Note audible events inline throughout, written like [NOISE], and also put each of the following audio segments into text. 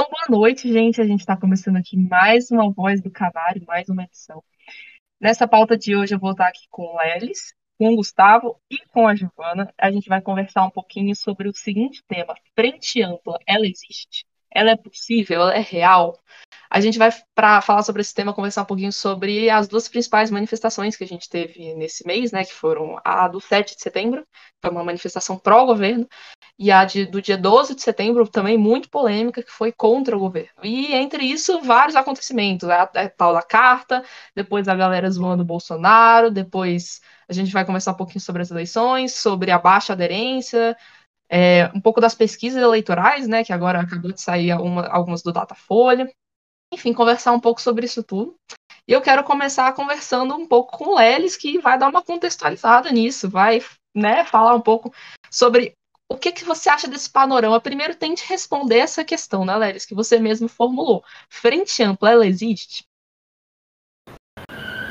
Então, boa noite, gente. A gente está começando aqui mais uma Voz do Canário, mais uma edição. Nessa pauta de hoje, eu vou estar aqui com o Lelis, com o Gustavo e com a Giovana. A gente vai conversar um pouquinho sobre o seguinte tema: frente ampla, ela existe? Ela é possível? Ela é real? A gente vai, para falar sobre esse tema, conversar um pouquinho sobre as duas principais manifestações que a gente teve nesse mês, né? Que foram a do 7 de setembro, que foi uma manifestação pró-governo, e a de, do dia 12 de setembro, também muito polêmica, que foi contra o governo. E entre isso, vários acontecimentos. A, a tal da carta, depois a galera zoando o Bolsonaro, depois a gente vai conversar um pouquinho sobre as eleições, sobre a baixa aderência, é, um pouco das pesquisas eleitorais, né, que agora acabou de sair uma, algumas do Datafolha. Enfim, conversar um pouco sobre isso tudo. E eu quero começar conversando um pouco com o Lelis, que vai dar uma contextualizada nisso, vai né, falar um pouco sobre o que, que você acha desse panorama? Primeiro, tente responder essa questão, né, Leris, que você mesmo formulou. Frente ampla, ela existe?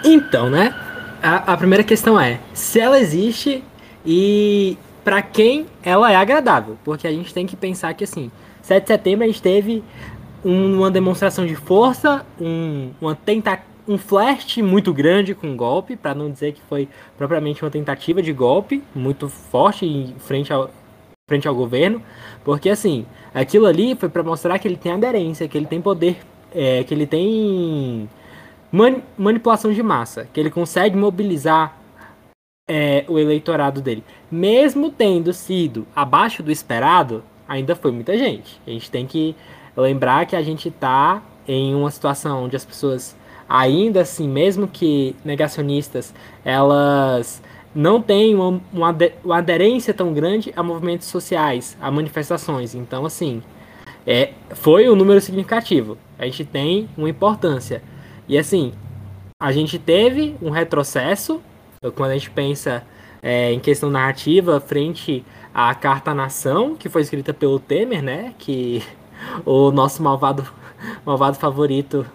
Então, né? A, a primeira questão é se ela existe e para quem ela é agradável. Porque a gente tem que pensar que, assim, 7 de setembro a gente teve um, uma demonstração de força, um, uma tenta um flash muito grande com golpe, para não dizer que foi propriamente uma tentativa de golpe muito forte em frente ao, frente ao governo, porque assim, aquilo ali foi para mostrar que ele tem aderência, que ele tem poder, é, que ele tem mani manipulação de massa, que ele consegue mobilizar é, o eleitorado dele. Mesmo tendo sido abaixo do esperado, ainda foi muita gente. A gente tem que lembrar que a gente está em uma situação onde as pessoas, ainda assim, mesmo que negacionistas, elas não tem uma, uma, uma aderência tão grande a movimentos sociais, a manifestações. Então, assim, é, foi um número significativo. A gente tem uma importância. E, assim, a gente teve um retrocesso quando a gente pensa é, em questão narrativa frente à Carta Nação, que foi escrita pelo Temer, né? Que [LAUGHS] o nosso malvado, malvado favorito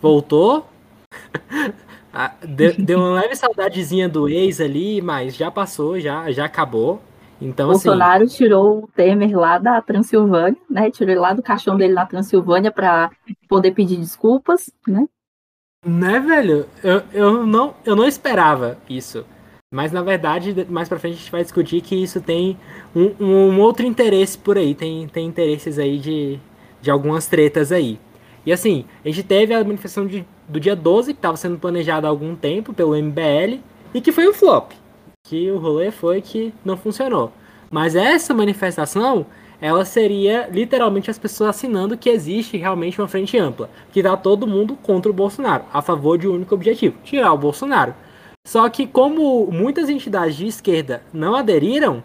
voltou. [LAUGHS] Ah, deu, deu, uma leve saudadezinha do ex ali, mas já passou, já, já acabou. Então, assim, Bolsonaro assim... tirou o Temer lá da Transilvânia, né? Tirou ele lá do caixão dele na Transilvânia para poder pedir desculpas, né? Né, velho? Eu, eu, não, eu não esperava isso. Mas na verdade, mais pra frente a gente vai discutir que isso tem um, um outro interesse por aí. Tem, tem interesses aí de, de algumas tretas aí. E assim, a gente teve a manifestação de, do dia 12, que estava sendo planejada há algum tempo pelo MBL, e que foi um flop. Que o rolê foi que não funcionou. Mas essa manifestação, ela seria literalmente as pessoas assinando que existe realmente uma frente ampla, que dá todo mundo contra o Bolsonaro, a favor de um único objetivo, tirar o Bolsonaro. Só que como muitas entidades de esquerda não aderiram,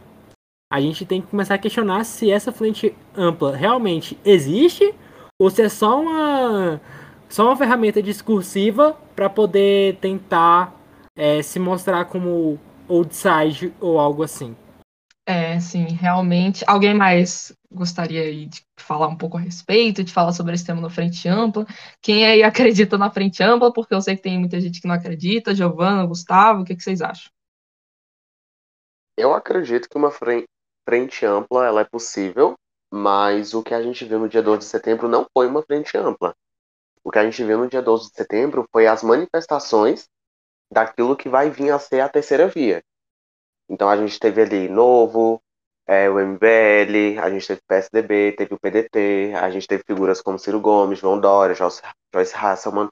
a gente tem que começar a questionar se essa frente ampla realmente existe ou se é só uma só uma ferramenta discursiva para poder tentar é, se mostrar como outside ou algo assim. É, sim, realmente. Alguém mais gostaria de falar um pouco a respeito, de falar sobre esse tema no Frente Ampla? Quem aí [LAUGHS] acredita na Frente Ampla? Porque eu sei que tem muita gente que não acredita. Giovana, Gustavo, o que, que vocês acham? Eu acredito que uma frente ampla ela é possível, mas o que a gente viu no dia 12 de setembro não foi uma frente ampla. O que a gente viu no dia 12 de setembro foi as manifestações daquilo que vai vir a ser a terceira via. Então a gente teve ali Novo, é, o MBL, a gente teve PSDB, teve o PDT, a gente teve figuras como Ciro Gomes, João Dória, Joyce, Joyce Hasselman,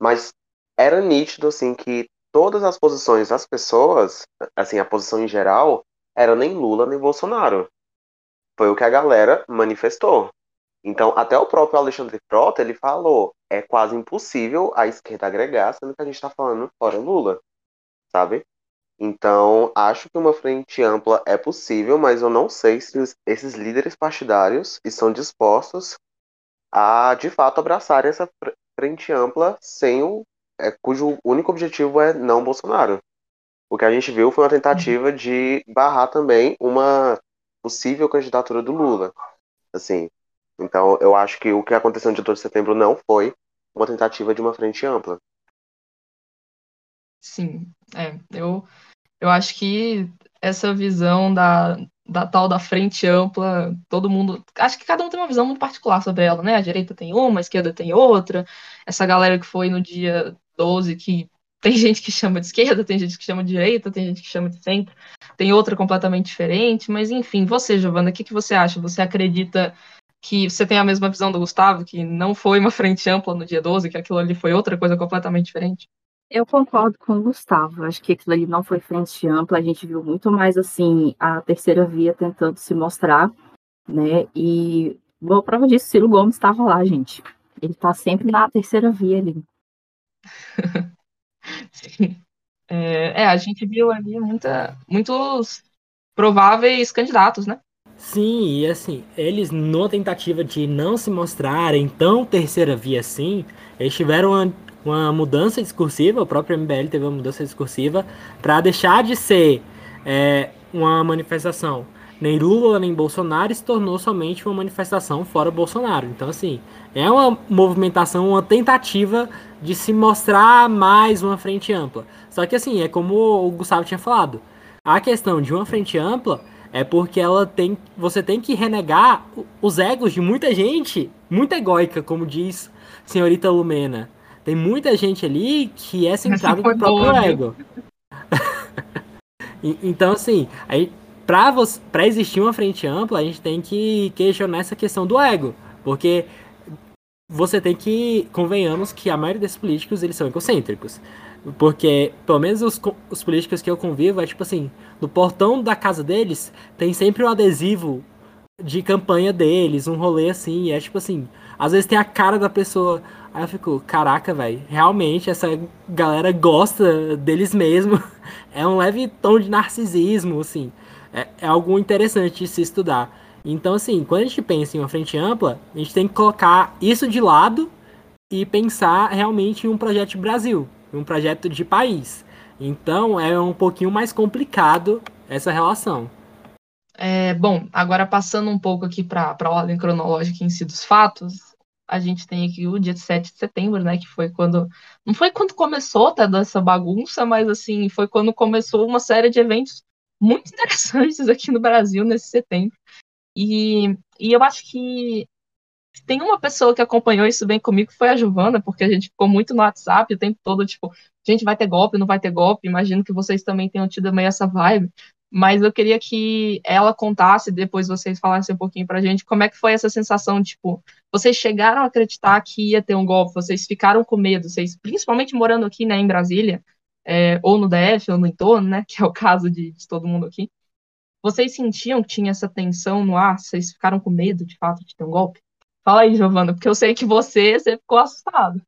mas era nítido assim que todas as posições das pessoas, assim, a posição em geral, era nem Lula nem Bolsonaro. Foi o que a galera manifestou. Então, até o próprio Alexandre Frota, ele falou, é quase impossível a esquerda agregar, sendo que a gente está falando fora Lula, sabe? Então, acho que uma frente ampla é possível, mas eu não sei se esses líderes partidários estão dispostos a, de fato, abraçar essa frente ampla sem o, é, cujo único objetivo é não Bolsonaro. O que a gente viu foi uma tentativa de barrar também uma possível candidatura do Lula. Assim, então eu acho que o que aconteceu no dia 2 de setembro não foi uma tentativa de uma frente ampla. Sim, é, eu, eu acho que essa visão da, da tal da frente ampla, todo mundo. Acho que cada um tem uma visão muito particular sobre ela, né? A direita tem uma, a esquerda tem outra. Essa galera que foi no dia 12, que tem [LAUGHS] gente que chama de esquerda, tem gente que chama de direita, tem gente que chama de centro, tem outra completamente diferente, mas enfim, você, Giovana, o que, que você acha? Você acredita que você tem a mesma visão do Gustavo, que não foi uma frente ampla no dia 12, que aquilo ali foi outra coisa completamente diferente? Eu concordo com o Gustavo. Acho que aquilo ali não foi frente ampla. A gente viu muito mais assim a terceira via tentando se mostrar, né? E boa prova disso, Ciro Gomes estava lá, gente. Ele está sempre na terceira via ali. [LAUGHS] Sim. É, é, a gente viu ali muita, muitos prováveis candidatos, né? Sim, e assim, eles, numa tentativa de não se mostrarem tão terceira via assim, eles tiveram uma uma mudança discursiva, o próprio MBL teve uma mudança discursiva para deixar de ser é, uma manifestação nem Lula nem Bolsonaro se tornou somente uma manifestação fora Bolsonaro. Então, assim, é uma movimentação, uma tentativa de se mostrar mais uma frente ampla. Só que, assim, é como o Gustavo tinha falado, a questão de uma frente ampla é porque ela tem, você tem que renegar os egos de muita gente, muito egóica, como diz senhorita Lumena. Tem muita gente ali que é centrada no próprio boa, ego. [LAUGHS] então, assim, aí, pra, você, pra existir uma frente ampla, a gente tem que questionar essa questão do ego. Porque você tem que, convenhamos que a maioria desses políticos, eles são egocêntricos. Porque, pelo menos os, os políticos que eu convivo, é tipo assim, no portão da casa deles, tem sempre um adesivo de campanha deles, um rolê assim, é tipo assim, às vezes tem a cara da pessoa, Aí eu fico, caraca, velho, realmente essa galera gosta deles mesmo. [LAUGHS] É um leve tom de narcisismo, assim. É, é algo interessante de se estudar. Então, assim, quando a gente pensa em uma frente ampla, a gente tem que colocar isso de lado e pensar realmente em um projeto de Brasil, um projeto de país. Então, é um pouquinho mais complicado essa relação. É, bom, agora passando um pouco aqui para a ordem cronológica em si dos fatos, a gente tem aqui o dia 7 de setembro, né? Que foi quando. Não foi quando começou tá, dessa bagunça, mas assim, foi quando começou uma série de eventos muito [LAUGHS] interessantes aqui no Brasil nesse setembro. E, e eu acho que tem uma pessoa que acompanhou isso bem comigo, foi a Giovana, porque a gente ficou muito no WhatsApp o tempo todo, tipo, gente, vai ter golpe, não vai ter golpe. Imagino que vocês também tenham tido meio essa vibe mas eu queria que ela contasse, depois vocês falassem um pouquinho pra gente, como é que foi essa sensação, tipo, vocês chegaram a acreditar que ia ter um golpe, vocês ficaram com medo, vocês, principalmente morando aqui, né, em Brasília, é, ou no DF, ou no entorno, né, [LAUGHS] que é o caso de, de todo mundo aqui, vocês sentiam que tinha essa tensão no ar, vocês ficaram com medo, de fato, de ter um golpe? Fala aí, Giovana, porque eu sei que você, você ficou assustado.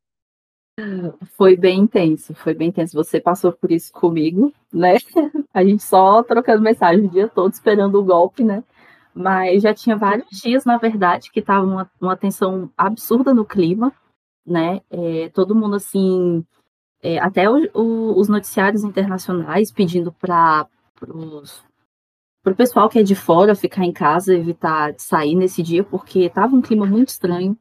Foi bem intenso, foi bem intenso. Você passou por isso comigo, né? [LAUGHS] A gente só trocando mensagem o dia todo, esperando o golpe, né? Mas já tinha vários dias, na verdade, que tava uma, uma tensão absurda no clima, né? É, todo mundo, assim, é, até o, o, os noticiários internacionais pedindo para o pessoal que é de fora ficar em casa, evitar sair nesse dia, porque tava um clima muito estranho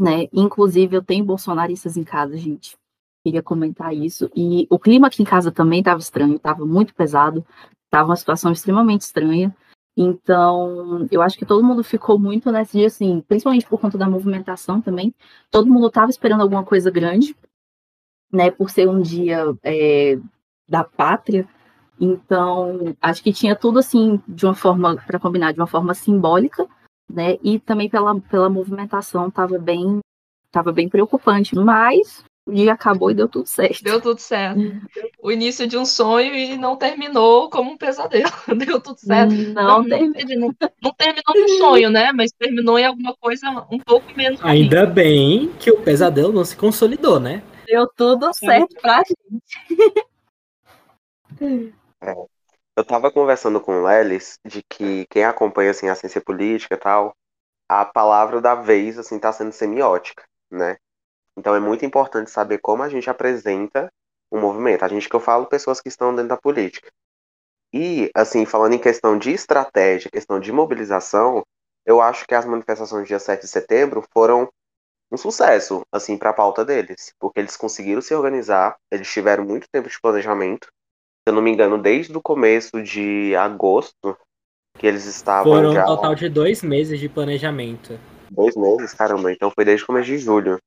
né? Inclusive, eu tenho bolsonaristas em casa, gente. Queria comentar isso. E o clima aqui em casa também estava estranho, estava muito pesado, estava uma situação extremamente estranha. Então, eu acho que todo mundo ficou muito nesse dia, assim, principalmente por conta da movimentação também. Todo mundo estava esperando alguma coisa grande, né? Por ser um dia é, da pátria. Então, acho que tinha tudo assim, de uma forma, para combinar, de uma forma simbólica, né? E também pela, pela movimentação estava bem, tava bem preocupante, mas o dia acabou e deu tudo certo. Deu tudo certo. O início de um sonho e não terminou como um pesadelo. [LAUGHS] Deu tudo certo. Não, não, terminou. não terminou um sonho, né? Mas terminou em alguma coisa um pouco menos. Ainda ruim. bem que o pesadelo não se consolidou, né? Deu tudo certo pra gente. [LAUGHS] É. Eu tava conversando com o Lelis de que quem acompanha assim a ciência política e tal, a palavra da vez assim tá sendo semiótica, né? Então é muito importante saber como a gente apresenta o movimento. A gente que eu falo pessoas que estão dentro da política. E assim, falando em questão de estratégia, questão de mobilização, eu acho que as manifestações do dia 7 de setembro foram um sucesso, assim, para a pauta deles, porque eles conseguiram se organizar, eles tiveram muito tempo de planejamento, eu não me engano, desde o começo de agosto, que eles estavam Foram já... um total de dois meses de planejamento. Dois meses? Caramba, então foi desde o começo de julho.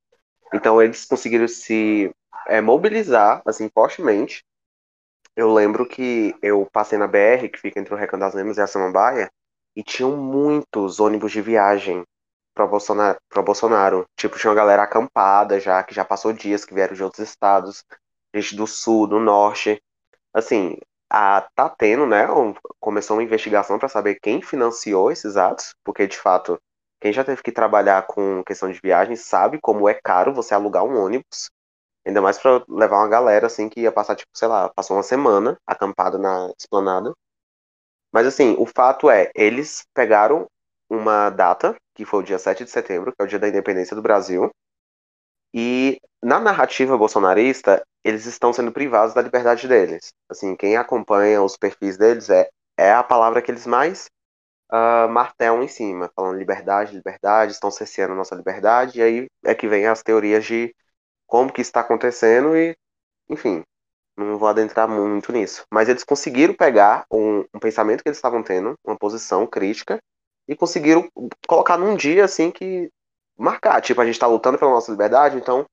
Então eles conseguiram se é, mobilizar, assim, fortemente. Eu lembro que eu passei na BR, que fica entre o Recanto das Lemas e a Samambaia, e tinham muitos ônibus de viagem para Bolsonaro, Bolsonaro. Tipo, tinha uma galera acampada já, que já passou dias, que vieram de outros estados, gente do sul, do norte. Assim, a, tá tendo, né? Um, começou uma investigação para saber quem financiou esses atos, porque de fato, quem já teve que trabalhar com questão de viagem sabe como é caro você alugar um ônibus. Ainda mais para levar uma galera assim que ia passar, tipo, sei lá, passou uma semana acampada na esplanada. Mas assim, o fato é, eles pegaram uma data, que foi o dia 7 de setembro, que é o dia da independência do Brasil, e na narrativa bolsonarista, eles estão sendo privados da liberdade deles. Assim, quem acompanha os perfis deles é, é a palavra que eles mais uh, martelam em cima, falando liberdade, liberdade, estão cerceando nossa liberdade, e aí é que vem as teorias de como que está acontecendo e, enfim, não vou adentrar muito nisso. Mas eles conseguiram pegar um, um pensamento que eles estavam tendo, uma posição crítica, e conseguiram colocar num dia assim que marcar. Tipo, a gente está lutando pela nossa liberdade, então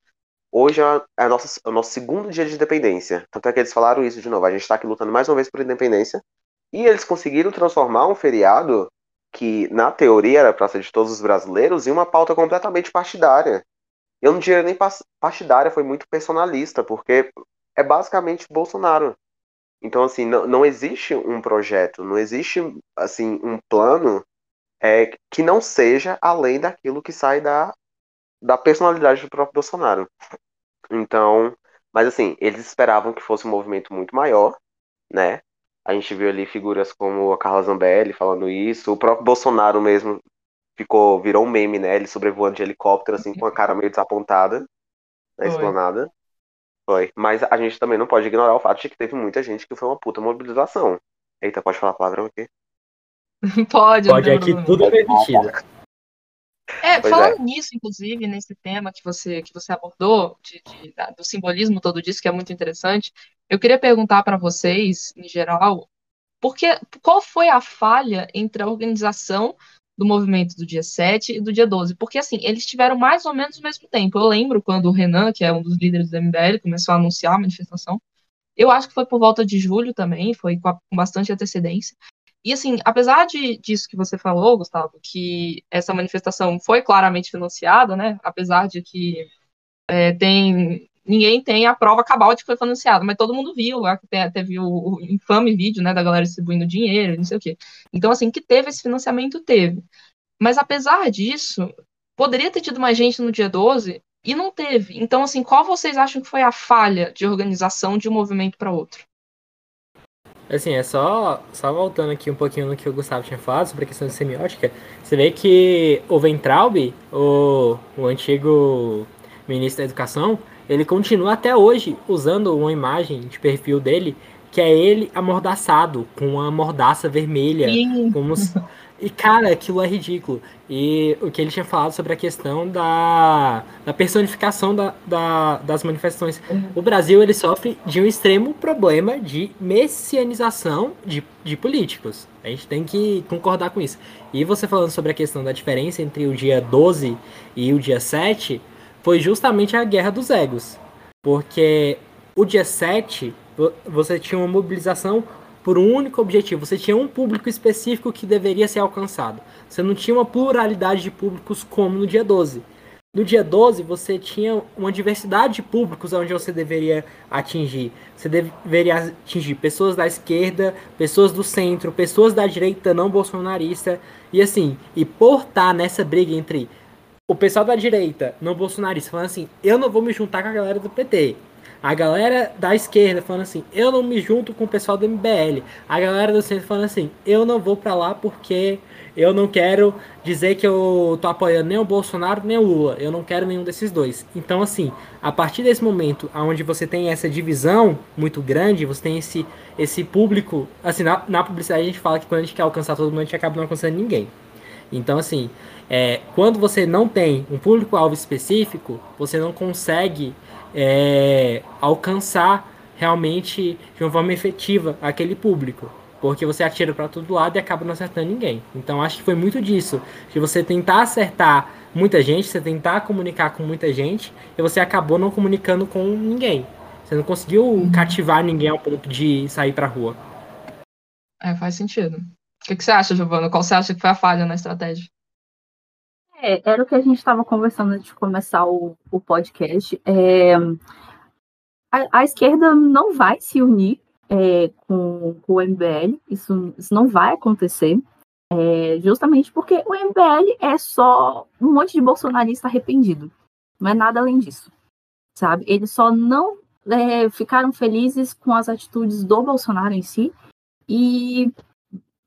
hoje é, é, nossa, é o nosso segundo dia de independência. Tanto é que eles falaram isso de novo. A gente está aqui lutando mais uma vez por independência. E eles conseguiram transformar um feriado que, na teoria, era para ser de todos os brasileiros em uma pauta completamente partidária. Eu não diria nem partidária, foi muito personalista, porque é basicamente Bolsonaro. Então, assim, não, não existe um projeto, não existe, assim, um plano é, que não seja além daquilo que sai da, da personalidade do próprio Bolsonaro. Então, mas assim, eles esperavam que fosse um movimento muito maior, né? A gente viu ali figuras como a Carla Zambelli falando isso, o próprio Bolsonaro mesmo ficou, virou um meme, né? Ele sobrevoando de helicóptero, assim, com a cara meio desapontada na esplanada. Foi. Mas a gente também não pode ignorar o fato de que teve muita gente que foi uma puta mobilização. Eita, pode falar a palavra aqui? [LAUGHS] pode, Pode, aqui tudo é permitido. É, pois falando é. nisso, inclusive, nesse tema que você, que você abordou, de, de, do simbolismo todo disso, que é muito interessante, eu queria perguntar para vocês, em geral, porque, qual foi a falha entre a organização do movimento do dia 7 e do dia 12, porque assim, eles tiveram mais ou menos o mesmo tempo. Eu lembro quando o Renan, que é um dos líderes do MBL, começou a anunciar a manifestação. Eu acho que foi por volta de julho também, foi com, a, com bastante antecedência. E assim, apesar de, disso que você falou, Gustavo, que essa manifestação foi claramente financiada, né? Apesar de que é, tem ninguém tem a prova cabal de que foi financiado, mas todo mundo viu lá que teve o, o, infame vídeo, né, da galera distribuindo dinheiro, não sei o quê. Então, assim, que teve esse financiamento, teve. Mas apesar disso, poderia ter tido mais gente no dia 12 e não teve. Então, assim, qual vocês acham que foi a falha de organização de um movimento para outro? Assim, é só, só voltando aqui um pouquinho no que o Gustavo tinha falado sobre a questão de semiótica, você vê que o Ventralbe, o, o antigo ministro da Educação, ele continua até hoje usando uma imagem de perfil dele que é ele amordaçado, com uma mordaça vermelha. Como se... [LAUGHS] E, cara, aquilo é ridículo. E o que ele tinha falado sobre a questão da, da personificação da, da, das manifestações. Uhum. O Brasil, ele sofre de um extremo problema de messianização de, de políticos. A gente tem que concordar com isso. E você falando sobre a questão da diferença entre o dia 12 e o dia 7, foi justamente a guerra dos egos. Porque o dia 7, você tinha uma mobilização por um único objetivo. Você tinha um público específico que deveria ser alcançado. Você não tinha uma pluralidade de públicos como no dia 12. No dia 12, você tinha uma diversidade de públicos onde você deveria atingir. Você deveria atingir pessoas da esquerda, pessoas do centro, pessoas da direita não bolsonarista. E assim, e por estar nessa briga entre o pessoal da direita, não bolsonarista, falando assim: eu não vou me juntar com a galera do PT. A galera da esquerda falando assim: eu não me junto com o pessoal do MBL. A galera do centro falando assim: eu não vou para lá porque eu não quero dizer que eu tô apoiando nem o Bolsonaro nem o Lula. Eu não quero nenhum desses dois. Então, assim, a partir desse momento onde você tem essa divisão muito grande, você tem esse, esse público. Assim, na, na publicidade a gente fala que quando a gente quer alcançar todo mundo, a gente acaba não alcançando ninguém. Então, assim, é, quando você não tem um público-alvo específico, você não consegue é, alcançar realmente de uma forma efetiva aquele público. Porque você atira para todo lado e acaba não acertando ninguém. Então acho que foi muito disso. De você tentar acertar muita gente, você tentar comunicar com muita gente, e você acabou não comunicando com ninguém. Você não conseguiu uhum. cativar ninguém ao ponto de sair pra rua. É, faz sentido. O que, que você acha, Giovana? Qual você acha que foi a falha na estratégia? É, era o que a gente estava conversando antes de começar o, o podcast. É, a, a, esquerda não vai se unir é, com, com, o MBL, isso, isso não vai acontecer, é, justamente porque o MBL é só um monte de bolsonarista arrependido, não é nada além disso, sabe? Eles só não é, ficaram felizes com as atitudes do Bolsonaro em si, e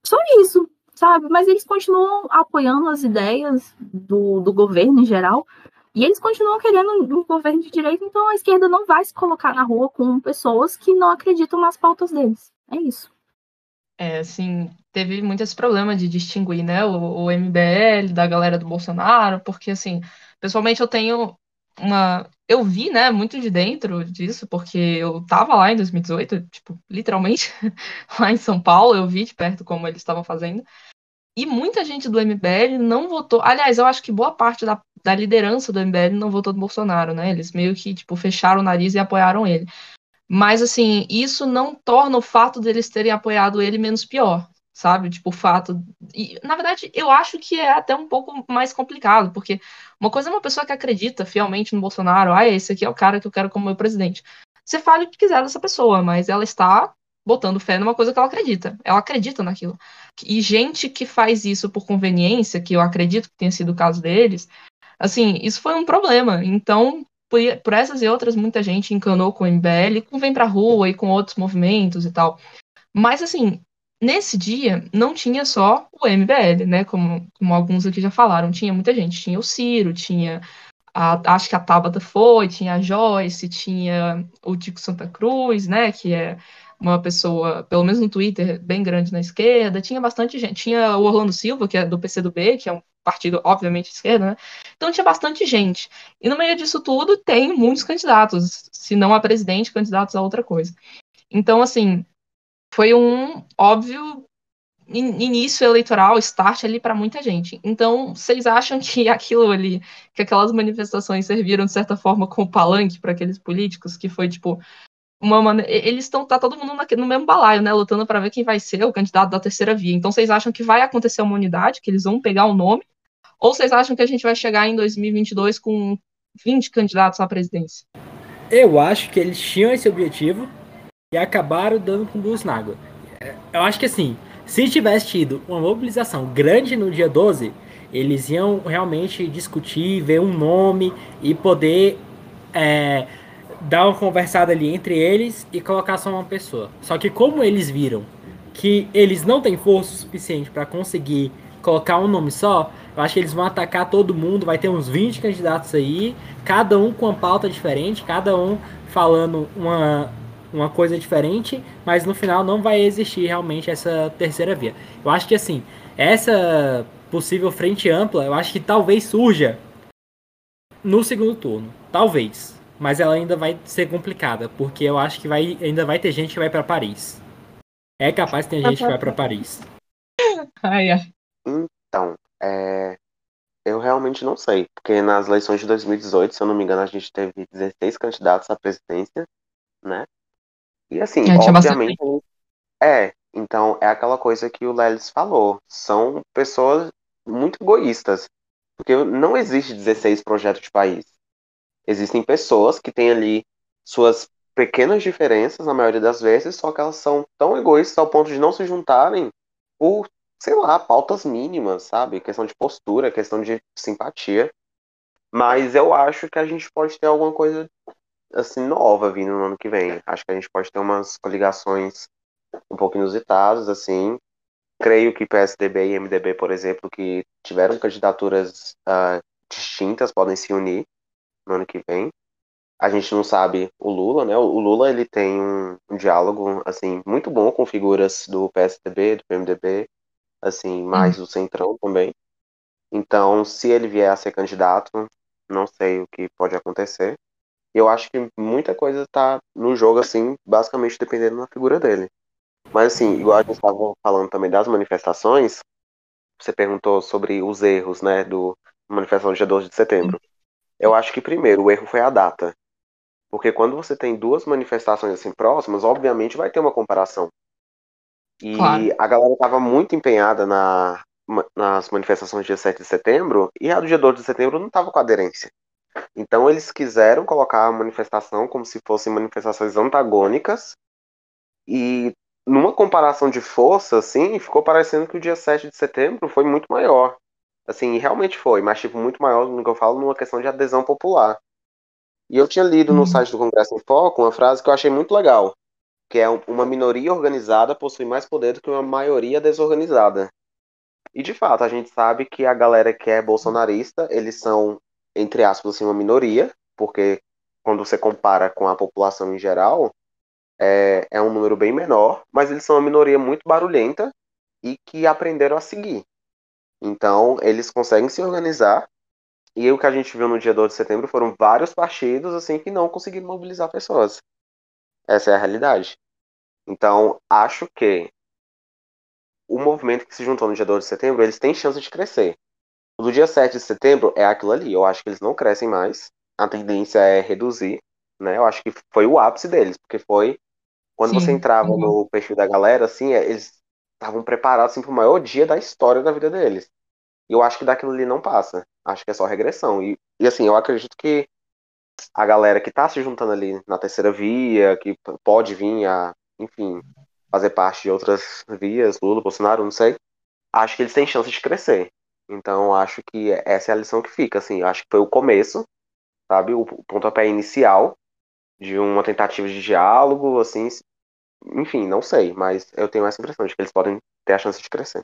só isso, sabe? Mas eles continuam apoiando as ideias do, do governo em geral, e eles continuam querendo um governo de direita, então a esquerda não vai se colocar na rua com pessoas que não acreditam nas pautas deles. É isso. É, assim, teve muitos problemas de distinguir, né, o, o MBL da galera do Bolsonaro, porque, assim, pessoalmente eu tenho uma... Eu vi, né, muito de dentro disso, porque eu tava lá em 2018, tipo, literalmente, [LAUGHS] lá em São Paulo, eu vi de perto como eles estavam fazendo, e muita gente do MBL não votou. Aliás, eu acho que boa parte da, da liderança do MBL não votou do Bolsonaro, né? Eles meio que, tipo, fecharam o nariz e apoiaram ele. Mas, assim, isso não torna o fato deles terem apoiado ele menos pior, sabe? Tipo, o fato. E, na verdade, eu acho que é até um pouco mais complicado, porque uma coisa é uma pessoa que acredita fielmente no Bolsonaro, ah, esse aqui é o cara que eu quero como meu presidente. Você fale o que quiser dessa pessoa, mas ela está botando fé numa coisa que ela acredita. Ela acredita naquilo. E gente que faz isso por conveniência, que eu acredito que tenha sido o caso deles, assim, isso foi um problema. Então, por, por essas e outras, muita gente encanou com o MBL, com Vem Pra Rua e com outros movimentos e tal. Mas, assim, nesse dia, não tinha só o MBL, né? Como, como alguns aqui já falaram, tinha muita gente. Tinha o Ciro, tinha a, acho que a Tabata foi, tinha a Joyce, tinha o Tico Santa Cruz, né? Que é uma pessoa, pelo menos no Twitter, bem grande na esquerda, tinha bastante gente. Tinha o Orlando Silva, que é do PCdoB, que é um partido, obviamente, de esquerda, né? Então tinha bastante gente. E no meio disso tudo tem muitos candidatos, se não a presidente, candidatos a outra coisa. Então, assim, foi um óbvio início eleitoral, start ali para muita gente. Então, vocês acham que [LAUGHS] aquilo ali, que aquelas manifestações serviram de certa forma como palanque para aqueles políticos, que foi tipo, uma maneira. Eles estão, tá todo mundo no mesmo balaio, né? Lutando para ver quem vai ser o candidato da terceira via. Então, vocês acham que vai acontecer uma unidade, que eles vão pegar o nome? Ou vocês acham que a gente vai chegar em 2022 com 20 candidatos à presidência? Eu acho que eles tinham esse objetivo e acabaram dando com duas na água. Eu acho que assim, se tivesse tido uma mobilização grande no dia 12, eles iam realmente discutir, ver um nome e poder é, dar uma conversada ali entre eles e colocar só uma pessoa. Só que como eles viram que eles não têm força suficiente para conseguir colocar um nome só, eu acho que eles vão atacar todo mundo, vai ter uns 20 candidatos aí, cada um com uma pauta diferente, cada um falando uma, uma coisa diferente, mas no final não vai existir realmente essa terceira via. Eu acho que assim, essa possível frente ampla, eu acho que talvez surja no segundo turno. Talvez mas ela ainda vai ser complicada, porque eu acho que vai, ainda vai ter gente que vai para Paris. É capaz de ter gente que vai para Paris. Ai, ai. Então, é... eu realmente não sei, porque nas eleições de 2018, se eu não me engano, a gente teve 16 candidatos à presidência, né? E assim, é, obviamente. É, então é aquela coisa que o Lelis falou. São pessoas muito egoístas. Porque não existe 16 projetos de país. Existem pessoas que têm ali suas pequenas diferenças, na maioria das vezes, só que elas são tão egoístas ao ponto de não se juntarem por, sei lá, pautas mínimas, sabe? Questão de postura, questão de simpatia. Mas eu acho que a gente pode ter alguma coisa assim nova vindo no ano que vem. Acho que a gente pode ter umas coligações um pouco inusitadas, assim. Creio que PSDB e MDB, por exemplo, que tiveram candidaturas uh, distintas, podem se unir no ano que vem. A gente não sabe o Lula, né? O Lula ele tem um, um diálogo assim muito bom com figuras do PSDB, do PMDB, assim mais uhum. do Centrão também. Então, se ele vier a ser candidato, não sei o que pode acontecer. Eu acho que muita coisa está no jogo assim, basicamente dependendo da figura dele. Mas assim, igual a gente estava falando também das manifestações, você perguntou sobre os erros, né, do manifestação do dia 12 de setembro. Eu acho que primeiro o erro foi a data. Porque quando você tem duas manifestações assim próximas, obviamente vai ter uma comparação. E claro. a galera estava muito empenhada na, nas manifestações do dia 7 de setembro, e a do dia 12 de setembro não estava com aderência. Então eles quiseram colocar a manifestação como se fossem manifestações antagônicas, e numa comparação de força, assim, ficou parecendo que o dia 7 de setembro foi muito maior. Assim, realmente foi, mas tipo, muito maior no que eu falo numa questão de adesão popular. E eu tinha lido no uhum. site do Congresso em Foco uma frase que eu achei muito legal, que é uma minoria organizada possui mais poder do que uma maioria desorganizada. E de fato, a gente sabe que a galera que é bolsonarista, eles são, entre aspas, assim, uma minoria, porque quando você compara com a população em geral, é, é um número bem menor, mas eles são uma minoria muito barulhenta e que aprenderam a seguir. Então, eles conseguem se organizar. E o que a gente viu no dia 2 de setembro foram vários partidos assim que não conseguiram mobilizar pessoas. Essa é a realidade. Então, acho que o movimento que se juntou no dia 2 de setembro, eles têm chance de crescer. O do dia 7 de setembro é aquilo ali. Eu acho que eles não crescem mais. A tendência é reduzir. Né? Eu acho que foi o ápice deles, porque foi quando Sim. você entrava uhum. no perfil da galera, assim, é, eles estavam preparados assim, para o maior dia da história da vida deles. E eu acho que daquilo ali não passa. Acho que é só regressão. E, e assim, eu acredito que a galera que está se juntando ali na terceira via, que pode vir a, enfim, fazer parte de outras vias, Lula, Bolsonaro, não sei, acho que eles têm chance de crescer. Então, acho que essa é a lição que fica, assim, acho que foi o começo, sabe, o pontapé inicial de uma tentativa de diálogo, assim, enfim, não sei, mas eu tenho essa impressão de que eles podem ter a chance de crescer.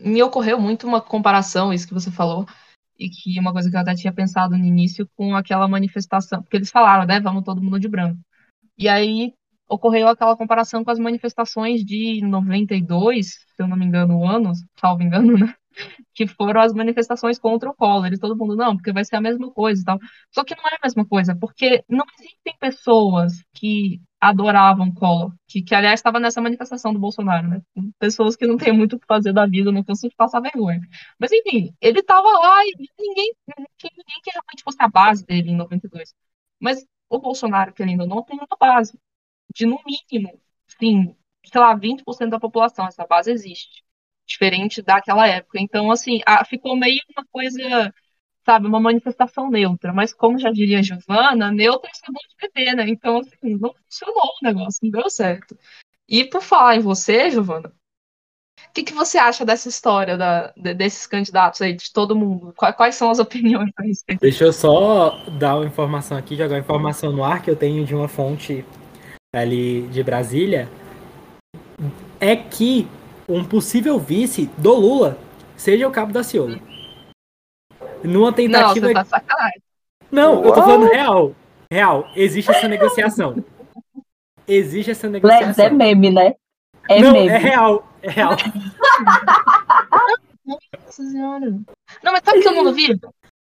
Me ocorreu muito uma comparação, isso que você falou, e que uma coisa que eu até tinha pensado no início com aquela manifestação, porque eles falaram, né, vamos todo mundo de branco. E aí ocorreu aquela comparação com as manifestações de 92, se eu não me engano, o ano, salvo engano, né? [LAUGHS] que foram as manifestações contra o Collor. E todo mundo, não, porque vai ser a mesma coisa e tal. Só que não é a mesma coisa, porque não existem pessoas que adoravam Collor, que, que aliás estava nessa manifestação do Bolsonaro, né? Pessoas que não têm muito o que fazer da vida, não cansam de passar vergonha. Mas enfim, ele estava lá e ninguém, ninguém que realmente fosse a base dele em 92. Mas o Bolsonaro, querendo ou não, tem uma base de, no mínimo, sim, sei lá, 20% da população. Essa base existe diferente daquela época. Então, assim, a, ficou meio uma coisa, sabe, uma manifestação neutra. Mas, como já diria a Giovana, neutra é sabor de bebê, né? Então, assim, não funcionou o negócio, não deu certo. E por falar em você, Giovana, o que, que você acha dessa história da, de, desses candidatos aí, de todo mundo? Quais, são as [LAUGHS] opiniões a respeito? Deixa eu só dar uma informação aqui, jogar uma informação no ar que eu tenho de uma fonte ali de Brasília. É que um possível vice do Lula seja o Cabo da Ciolo. Numa tentativa. Não, você tá sacanagem. Não, eu tô falando real. Real, existe essa negociação. Existe essa negociação. Lex é meme, né? É não, meme. é real. É real. Nossa senhora. Não, mas sabe que eu não vi?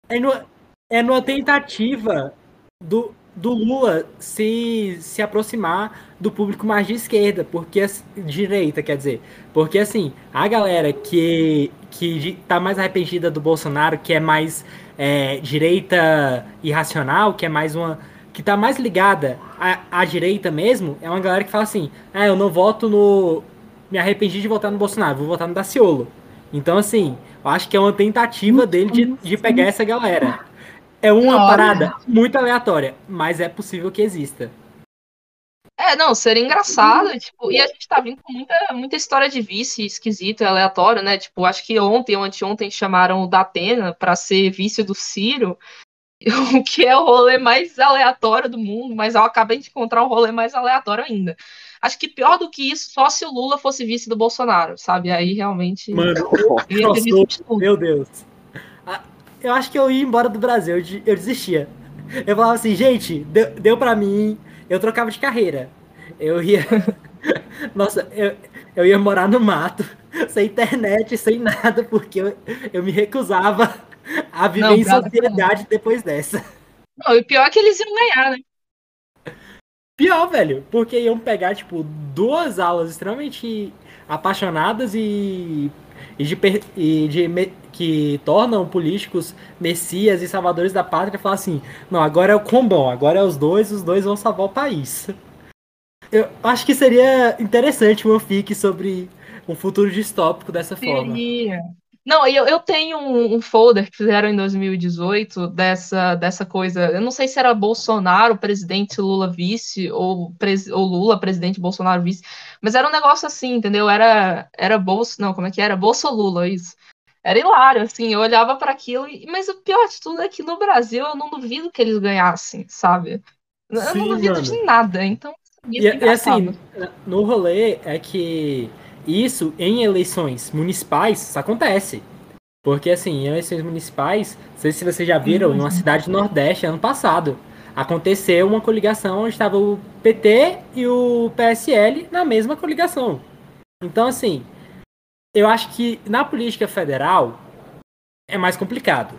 É numa, é numa tentativa do, do Lula se, se aproximar do público mais de esquerda, porque direita, quer dizer, porque assim, a galera que que tá mais arrependida do Bolsonaro, que é mais é, direita irracional, que é mais uma que tá mais ligada à, à direita mesmo, é uma galera que fala assim: "Ah, eu não voto no me arrependi de votar no Bolsonaro, vou votar no Daciolo". Então assim, eu acho que é uma tentativa dele de, de pegar essa galera. É uma parada muito aleatória, mas é possível que exista. É, não, seria engraçado, tipo, e a gente tá vindo com muita, muita história de vice esquisito e aleatório, né? Tipo, acho que ontem ou anteontem chamaram o Datena para ser vice do Ciro, [LAUGHS] o que é o rolê mais aleatório do mundo, mas eu acabei de encontrar um rolê mais aleatório ainda. Acho que pior do que isso, só se o Lula fosse vice do Bolsonaro, sabe? Aí realmente. Mano, eu meu Deus eu acho que eu ia embora do Brasil, eu, eu desistia. Eu falava assim, gente, deu, deu pra mim, eu trocava de carreira. Eu ia. [LAUGHS] Nossa, eu, eu ia morar no mato, [LAUGHS] sem internet, sem nada, porque eu, eu me recusava a viver não, em sociedade depois dessa. Não, e pior é que eles iam ganhar, né? Pior, velho, porque iam pegar, tipo, duas aulas extremamente apaixonadas e, e, de, e de que tornam políticos messias e salvadores da pátria falar assim: não, agora é o combão, agora é os dois, os dois vão salvar o país. Eu acho que seria interessante um fique sobre um futuro distópico dessa forma. Seria. Não, eu, eu tenho um, um, folder que fizeram em 2018 dessa, dessa coisa. Eu não sei se era Bolsonaro, presidente, Lula vice, ou, pres, ou Lula, presidente, Bolsonaro vice. Mas era um negócio assim, entendeu? Era, era Bolso. Não, como é que era? Bolso Lula, isso. Era hilário, assim. Eu olhava para aquilo. E, mas o pior de tudo é que no Brasil eu não duvido que eles ganhassem, sabe? Eu Sim, não duvido mano. de nada. Então. E, e assim, no rolê é que isso em eleições municipais isso acontece. Porque assim, em eleições municipais, não sei se vocês já viram, uhum. em uma cidade do Nordeste ano passado, aconteceu uma coligação onde estava o PT e o PSL na mesma coligação. Então, assim, eu acho que na política federal é mais complicado.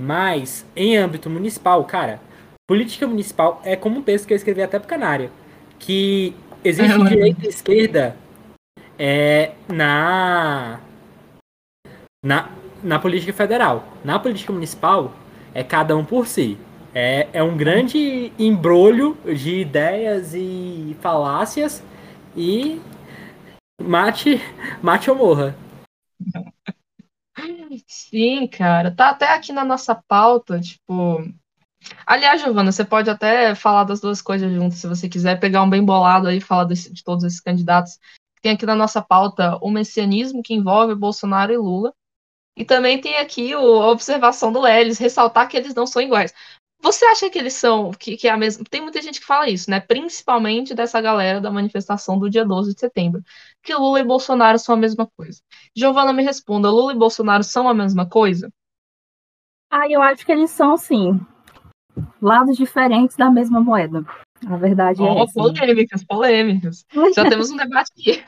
Mas em âmbito municipal, cara, política municipal é como um texto que eu escrevi até pro Canário, que existe [LAUGHS] direita e esquerda é na, na, na política federal. Na política municipal, é cada um por si. É, é um grande embrolho de ideias e falácias e mate, mate ou morra. Sim, cara. Tá até aqui na nossa pauta, tipo. Aliás, Giovana, você pode até falar das duas coisas juntas, se você quiser pegar um bem bolado aí e falar desse, de todos esses candidatos tem aqui na nossa pauta o messianismo que envolve Bolsonaro e Lula. E também tem aqui o, a observação do Lelis, ressaltar que eles não são iguais. Você acha que eles são, que, que é a mesma. Tem muita gente que fala isso, né? Principalmente dessa galera da manifestação do dia 12 de setembro. Que Lula e Bolsonaro são a mesma coisa. Giovana, me responda: Lula e Bolsonaro são a mesma coisa? Ah, eu acho que eles são, sim. Lados diferentes da mesma moeda. A verdade oh, é essa. Polêmicas, polêmicas. [LAUGHS] Já temos um debate aqui.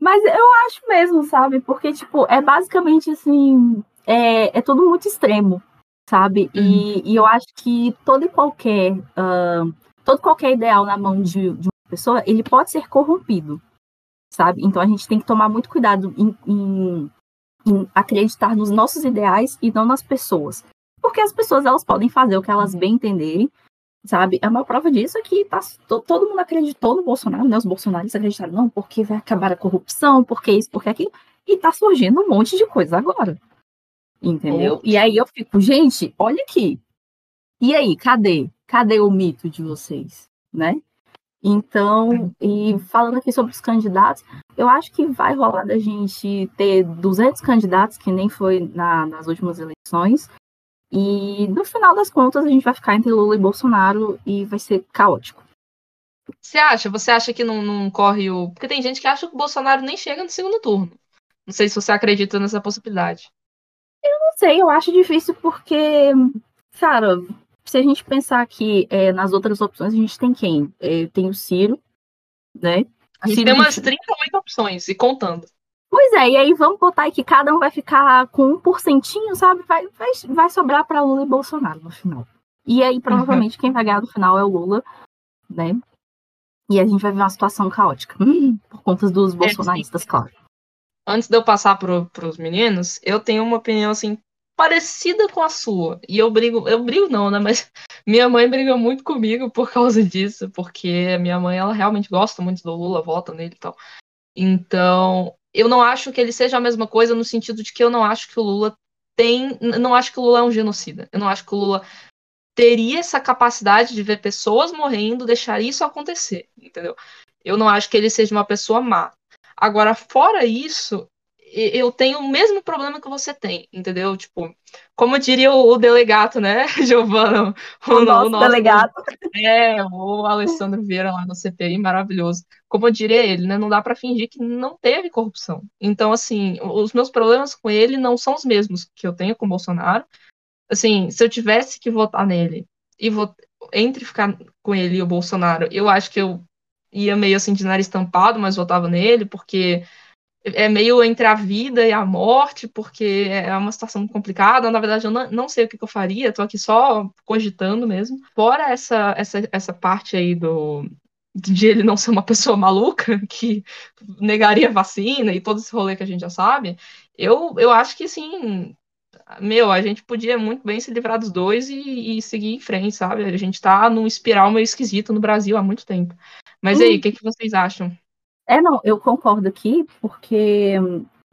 Mas eu acho mesmo, sabe? Porque, tipo, é basicamente assim. É, é tudo muito extremo, sabe? Uhum. E, e, eu acho que todo e qualquer. Uh, todo qualquer ideal na mão de, de, uma pessoa, ele pode ser corrompido, sabe? Então a gente tem que tomar muito cuidado em, em, em acreditar nos nossos ideais e não nas pessoas. Porque as pessoas, elas podem fazer o que elas bem entenderem, sabe? É uma prova disso é que tá, todo mundo acreditou no Bolsonaro, né? Os bolsonaristas acreditaram, não, porque vai acabar a corrupção, porque isso, porque aquilo. E tá surgindo um monte de coisa agora. Entendeu? E aí eu fico, gente, olha aqui. E aí, cadê? Cadê o mito de vocês, né? Então, [LAUGHS] e falando aqui sobre os candidatos, eu acho que vai rolar da gente ter 200 candidatos, que nem foi na, nas últimas eleições, e no final das contas, a gente vai ficar entre Lula e Bolsonaro e vai ser caótico. Você acha? Você acha que não, não corre o. Porque tem gente que acha que o Bolsonaro nem chega no segundo turno. Não sei se você acredita nessa possibilidade. Sei, eu acho difícil porque, cara, se a gente pensar aqui é, nas outras opções, a gente tem quem? É, tem o Ciro, né? A gente Ciro tem umas 38 opções, e contando. Pois é, e aí vamos botar aí que cada um vai ficar com um porcentinho, sabe? Vai, vai, vai sobrar para Lula e Bolsonaro no final. E aí, provavelmente, uhum. quem vai ganhar no final é o Lula, né? E a gente vai ver uma situação caótica. Hum, por conta dos é, bolsonaristas, é, claro. Antes de eu passar para os meninos, eu tenho uma opinião, assim, parecida com a sua. E eu brigo, eu brigo não, né? Mas minha mãe briga muito comigo por causa disso, porque minha mãe, ela realmente gosta muito do Lula, vota nele e tal. Então, eu não acho que ele seja a mesma coisa no sentido de que eu não acho que o Lula tem, não acho que o Lula é um genocida. Eu não acho que o Lula teria essa capacidade de ver pessoas morrendo, deixar isso acontecer, entendeu? Eu não acho que ele seja uma pessoa má. Agora, fora isso, eu tenho o mesmo problema que você tem, entendeu? Tipo, como diria o, o delegado, né, [LAUGHS] Giovana? O, o, nosso, o nosso delegado. É, o Alessandro Vieira lá no CPI, maravilhoso. Como diria ele, né, não dá para fingir que não teve corrupção. Então, assim, os meus problemas com ele não são os mesmos que eu tenho com o Bolsonaro. Assim, se eu tivesse que votar nele e vot... entre ficar com ele e o Bolsonaro, eu acho que eu ia meio assim de nariz estampado, mas votava nele, porque é meio entre a vida e a morte, porque é uma situação complicada. Na verdade, eu não, não sei o que, que eu faria, estou aqui só cogitando mesmo. Fora essa, essa, essa parte aí do, de ele não ser uma [LAUGHS] pessoa maluca, que negaria vacina e todo esse rolê que a gente já sabe, eu, eu acho que, sim, meu, a gente podia muito bem se livrar dos dois e, e seguir em frente, sabe? A gente tá num espiral meio esquisito no Brasil há muito tempo. Mas hum. aí, o que, que vocês acham? É, não, eu concordo aqui, porque,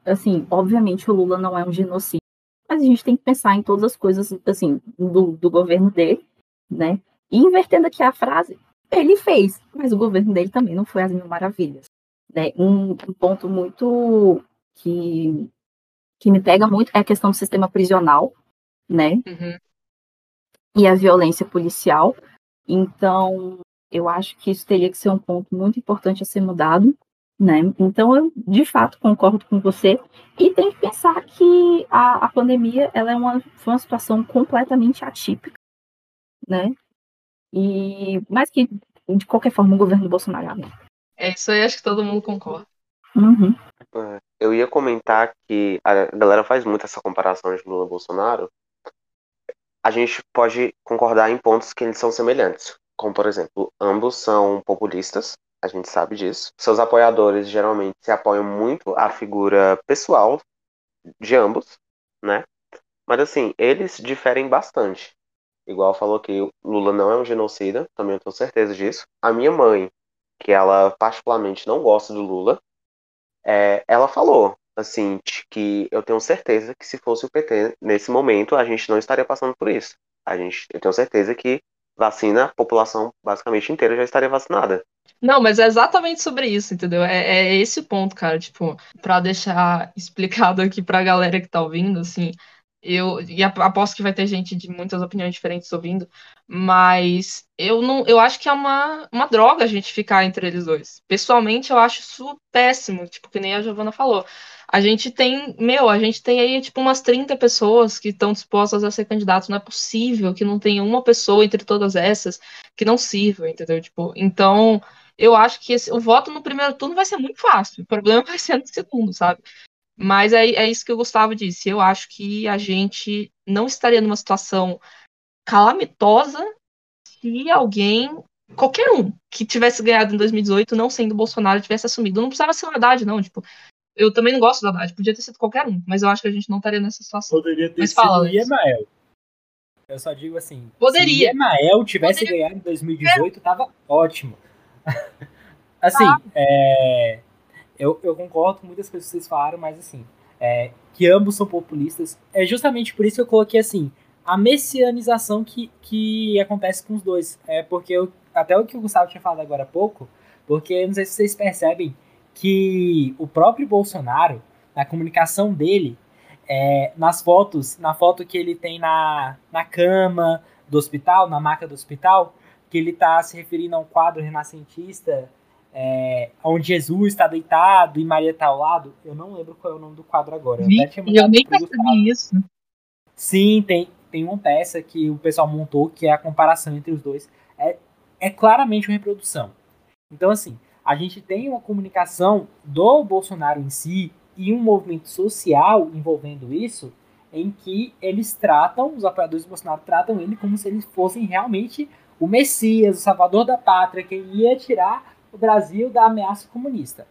assim, obviamente o Lula não é um genocídio, mas a gente tem que pensar em todas as coisas, assim, do, do governo dele, né? E invertendo aqui a frase, ele fez, mas o governo dele também não foi as mil maravilhas. Né? Um, um ponto muito que, que me pega muito é a questão do sistema prisional, né? Uhum. E a violência policial. Então, eu acho que isso teria que ser um ponto muito importante a ser mudado, né? Então, eu de fato concordo com você e tem que pensar que a, a pandemia ela é uma, foi uma situação completamente atípica, né? E mas que de qualquer forma o governo Bolsonaro é É isso aí, acho que todo mundo concorda. Uhum. Eu ia comentar que a galera faz muito essa comparação de Lula e Bolsonaro. A gente pode concordar em pontos que eles são semelhantes, como por exemplo, ambos são populistas, a gente sabe disso. Seus apoiadores geralmente se apoiam muito à figura pessoal de ambos, né? Mas assim, eles diferem bastante. Igual falou que Lula não é um genocida, também eu tenho certeza disso. A minha mãe, que ela particularmente não gosta do Lula, é, ela falou, assim, que eu tenho certeza que se fosse o PT nesse momento, a gente não estaria passando por isso. A gente, eu tenho certeza que vacina, a população basicamente inteira já estaria vacinada. Não, mas é exatamente sobre isso, entendeu? É, é esse o ponto, cara. Tipo, para deixar [LAUGHS] explicado aqui pra galera que tá ouvindo, assim, eu e aposto que vai ter gente de muitas opiniões diferentes ouvindo, mas eu não, eu acho que é uma, uma droga a gente ficar entre eles dois. Pessoalmente, eu acho isso péssimo, tipo, que nem a Giovana falou. A gente tem, meu, a gente tem aí tipo umas 30 pessoas que estão dispostas a ser candidatos. Não é possível que não tenha uma pessoa entre todas essas que não sirva, entendeu? Tipo, então, eu acho que esse, o voto no primeiro turno vai ser muito fácil. O problema [LAUGHS] vai ser no segundo, sabe? Mas é, é isso que o Gustavo disse. Eu acho que a gente não estaria numa situação calamitosa se alguém, qualquer um, que tivesse ganhado em 2018, não sendo Bolsonaro, tivesse assumido. Não precisava ser o Haddad, não. Tipo, eu também não gosto do Haddad, podia ter sido qualquer um, mas eu acho que a gente não estaria nessa situação. Poderia ter mas sido fala, o Iemael. Eu só digo assim, Poderia. se Iemael tivesse Poderia. ganhado em 2018, tava ótimo. [LAUGHS] assim, tá. é, eu, eu concordo com muitas coisas que vocês falaram, mas assim, é, que ambos são populistas. É justamente por isso que eu coloquei assim, a messianização que, que acontece com os dois. É porque eu, até o que o Gustavo tinha falado agora há pouco, porque não sei se vocês percebem que o próprio Bolsonaro, na comunicação dele, é, nas fotos, na foto que ele tem na, na cama do hospital, na maca do hospital, que ele está se referindo a um quadro renascentista é, onde Jesus está deitado e Maria está ao lado. Eu não lembro qual é o nome do quadro agora. Eu, eu nem percebi isso. Sim, tem, tem uma peça que o pessoal montou que é a comparação entre os dois. É, é claramente uma reprodução. Então, assim, a gente tem uma comunicação do Bolsonaro em si e um movimento social envolvendo isso, em que eles tratam, os apoiadores do Bolsonaro tratam ele como se eles fossem realmente o Messias, o salvador da pátria, quem ia tirar o Brasil da ameaça comunista.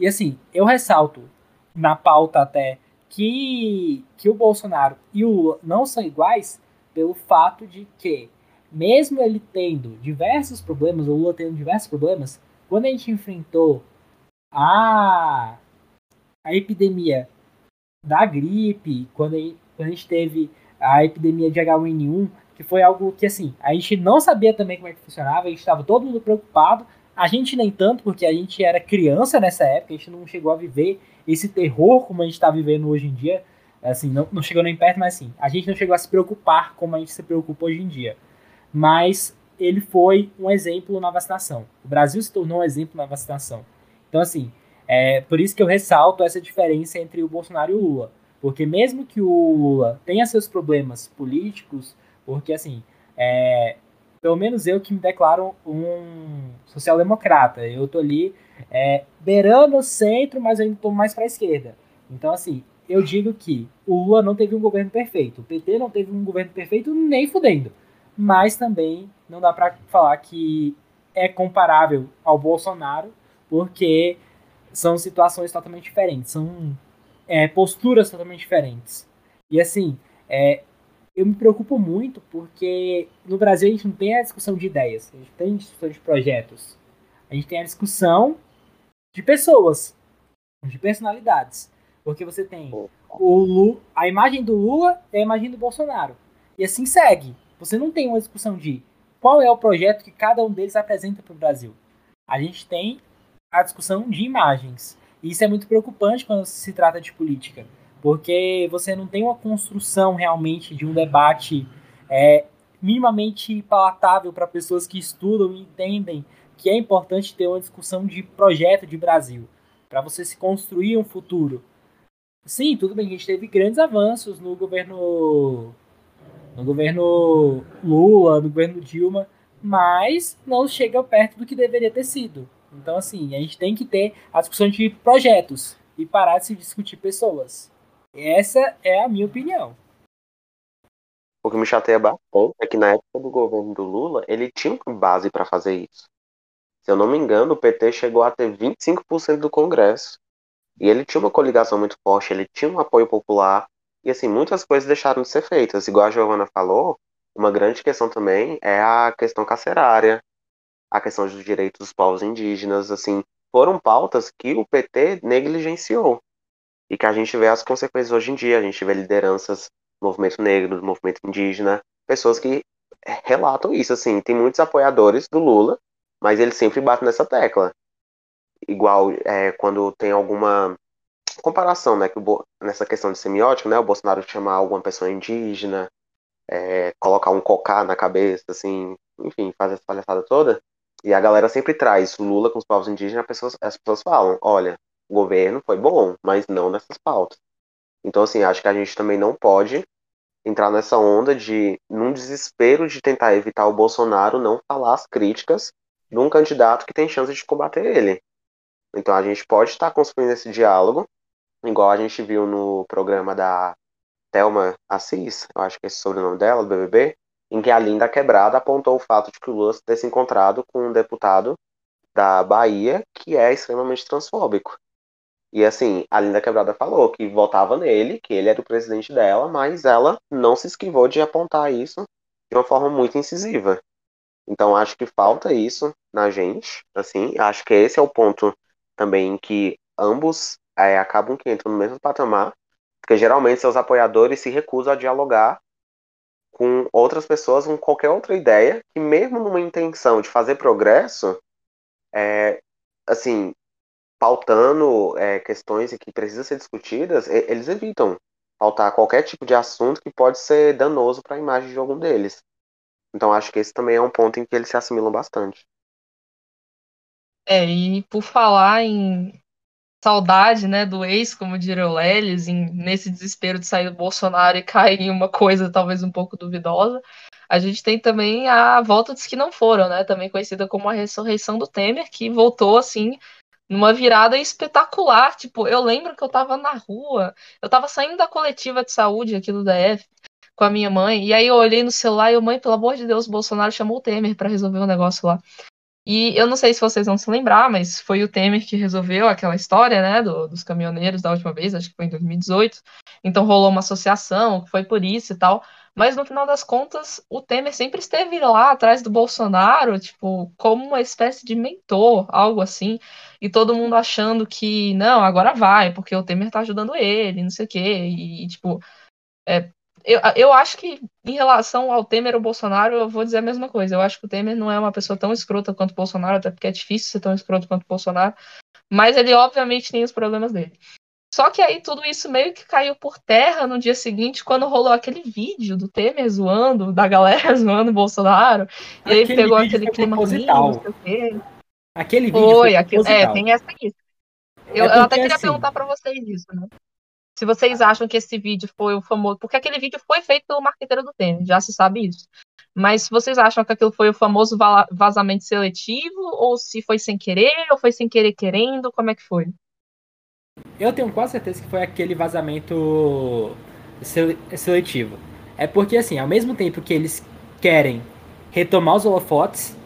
E assim, eu ressalto na pauta até que, que o Bolsonaro e o Lula não são iguais pelo fato de que, mesmo ele tendo diversos problemas, o Lula tendo diversos problemas, quando a gente enfrentou a, a epidemia da gripe, quando a, quando a gente teve a epidemia de H1N1, que foi algo que assim, a gente não sabia também como é que funcionava, a gente estava todo mundo preocupado, a gente nem tanto, porque a gente era criança nessa época, a gente não chegou a viver esse terror como a gente está vivendo hoje em dia. Assim, não, não chegou nem perto, mas assim, a gente não chegou a se preocupar como a gente se preocupa hoje em dia. Mas ele foi um exemplo na vacinação. O Brasil se tornou um exemplo na vacinação. Então, assim, é por isso que eu ressalto essa diferença entre o Bolsonaro e o Lula. Porque mesmo que o Lula tenha seus problemas políticos, porque assim, é, pelo menos eu que me declaro um social-democrata. Eu tô ali é, beirando o centro, mas eu ainda estou mais para a esquerda. Então, assim, eu digo que o Lula não teve um governo perfeito, o PT não teve um governo perfeito nem fudendo. Mas também não dá para falar que é comparável ao Bolsonaro, porque são situações totalmente diferentes, são é, posturas totalmente diferentes. E assim, é, eu me preocupo muito porque no Brasil a gente não tem a discussão de ideias, a gente tem a discussão de projetos. A gente tem a discussão de pessoas, de personalidades. Porque você tem o Lula, a imagem do Lula e a imagem do Bolsonaro. E assim segue. Você não tem uma discussão de qual é o projeto que cada um deles apresenta para o Brasil. A gente tem a discussão de imagens. E isso é muito preocupante quando se trata de política, porque você não tem uma construção realmente de um debate é, minimamente palatável para pessoas que estudam e entendem que é importante ter uma discussão de projeto de Brasil, para você se construir um futuro. Sim, tudo bem, a gente teve grandes avanços no governo no governo Lula, no governo Dilma, mas não chega perto do que deveria ter sido. Então, assim, a gente tem que ter a discussão de projetos e parar de se discutir pessoas. Essa é a minha opinião. O que me chateia bastante é que na época do governo do Lula, ele tinha base para fazer isso. Se eu não me engano, o PT chegou a ter 25% do Congresso. E ele tinha uma coligação muito forte, ele tinha um apoio popular. E assim, muitas coisas deixaram de ser feitas. Igual a Giovana falou, uma grande questão também é a questão carcerária, a questão dos direitos dos povos indígenas, assim, foram pautas que o PT negligenciou. E que a gente vê as consequências hoje em dia, a gente vê lideranças do movimento negro, do movimento indígena, pessoas que relatam isso, assim, tem muitos apoiadores do Lula, mas eles sempre batem nessa tecla. Igual é, quando tem alguma comparação, né, que o, nessa questão de semiótica, né, o Bolsonaro chamar alguma pessoa indígena, é, colocar um cocá na cabeça, assim, enfim, fazer essa palhaçada toda, e a galera sempre traz Lula com os povos indígenas, as pessoas, as pessoas falam, olha, governo foi bom, mas não nessas pautas. Então, assim, acho que a gente também não pode entrar nessa onda de, num desespero de tentar evitar o Bolsonaro, não falar as críticas de um candidato que tem chance de combater ele. Então, a gente pode estar construindo esse diálogo, igual a gente viu no programa da Thelma Assis, eu acho que é esse sobrenome dela, do BBB, em que a Linda Quebrada apontou o fato de que o Lula ter se encontrado com um deputado da Bahia que é extremamente transfóbico. E assim, a Linda Quebrada falou que votava nele, que ele era o presidente dela, mas ela não se esquivou de apontar isso de uma forma muito incisiva. Então acho que falta isso na gente, assim, acho que esse é o ponto também que ambos é, acabam que entram no mesmo patamar, porque geralmente seus apoiadores se recusam a dialogar com outras pessoas, com qualquer outra ideia, que mesmo numa intenção de fazer progresso, é, assim, pautando é, questões que precisam ser discutidas, eles evitam pautar qualquer tipo de assunto que pode ser danoso para a imagem de algum deles. Então acho que esse também é um ponto em que eles se assimilam bastante. É, e por falar em saudade, né, do ex, como diria o Lelis, em, nesse desespero de sair do Bolsonaro e cair em uma coisa talvez um pouco duvidosa. A gente tem também a volta dos que não foram, né, também conhecida como a ressurreição do Temer, que voltou assim numa virada espetacular. Tipo, eu lembro que eu tava na rua, eu tava saindo da coletiva de saúde aqui do DF com a minha mãe, e aí eu olhei no celular e eu, mãe, pelo amor de Deus, Bolsonaro chamou o Temer para resolver o um negócio lá. E eu não sei se vocês vão se lembrar, mas foi o Temer que resolveu aquela história, né, do, dos caminhoneiros da última vez, acho que foi em 2018. Então rolou uma associação, foi por isso e tal. Mas no final das contas, o Temer sempre esteve lá atrás do Bolsonaro, tipo, como uma espécie de mentor, algo assim. E todo mundo achando que, não, agora vai, porque o Temer tá ajudando ele, não sei o quê. E, tipo, é, eu, eu acho que em relação ao Temer ou Bolsonaro, eu vou dizer a mesma coisa. Eu acho que o Temer não é uma pessoa tão escrota quanto o Bolsonaro, até porque é difícil ser tão escroto quanto o Bolsonaro. Mas ele, obviamente, tem os problemas dele. Só que aí tudo isso meio que caiu por terra no dia seguinte, quando rolou aquele vídeo do Temer zoando, da galera [LAUGHS] zoando o Bolsonaro. E aí pegou aquele clima ruim, não sei o quê. Aquele vídeo foi, foi aquilo, é, tem essa isso. Eu, é eu até queria assim, perguntar para vocês isso, né? se vocês acham que esse vídeo foi o famoso. Porque aquele vídeo foi feito pelo marqueteiro do Temer, já se sabe isso. Mas se vocês acham que aquilo foi o famoso vazamento seletivo, ou se foi sem querer, ou foi sem querer querendo, como é que foi? Eu tenho quase certeza que foi aquele vazamento seletivo. É porque, assim, ao mesmo tempo que eles querem retomar os holofotes,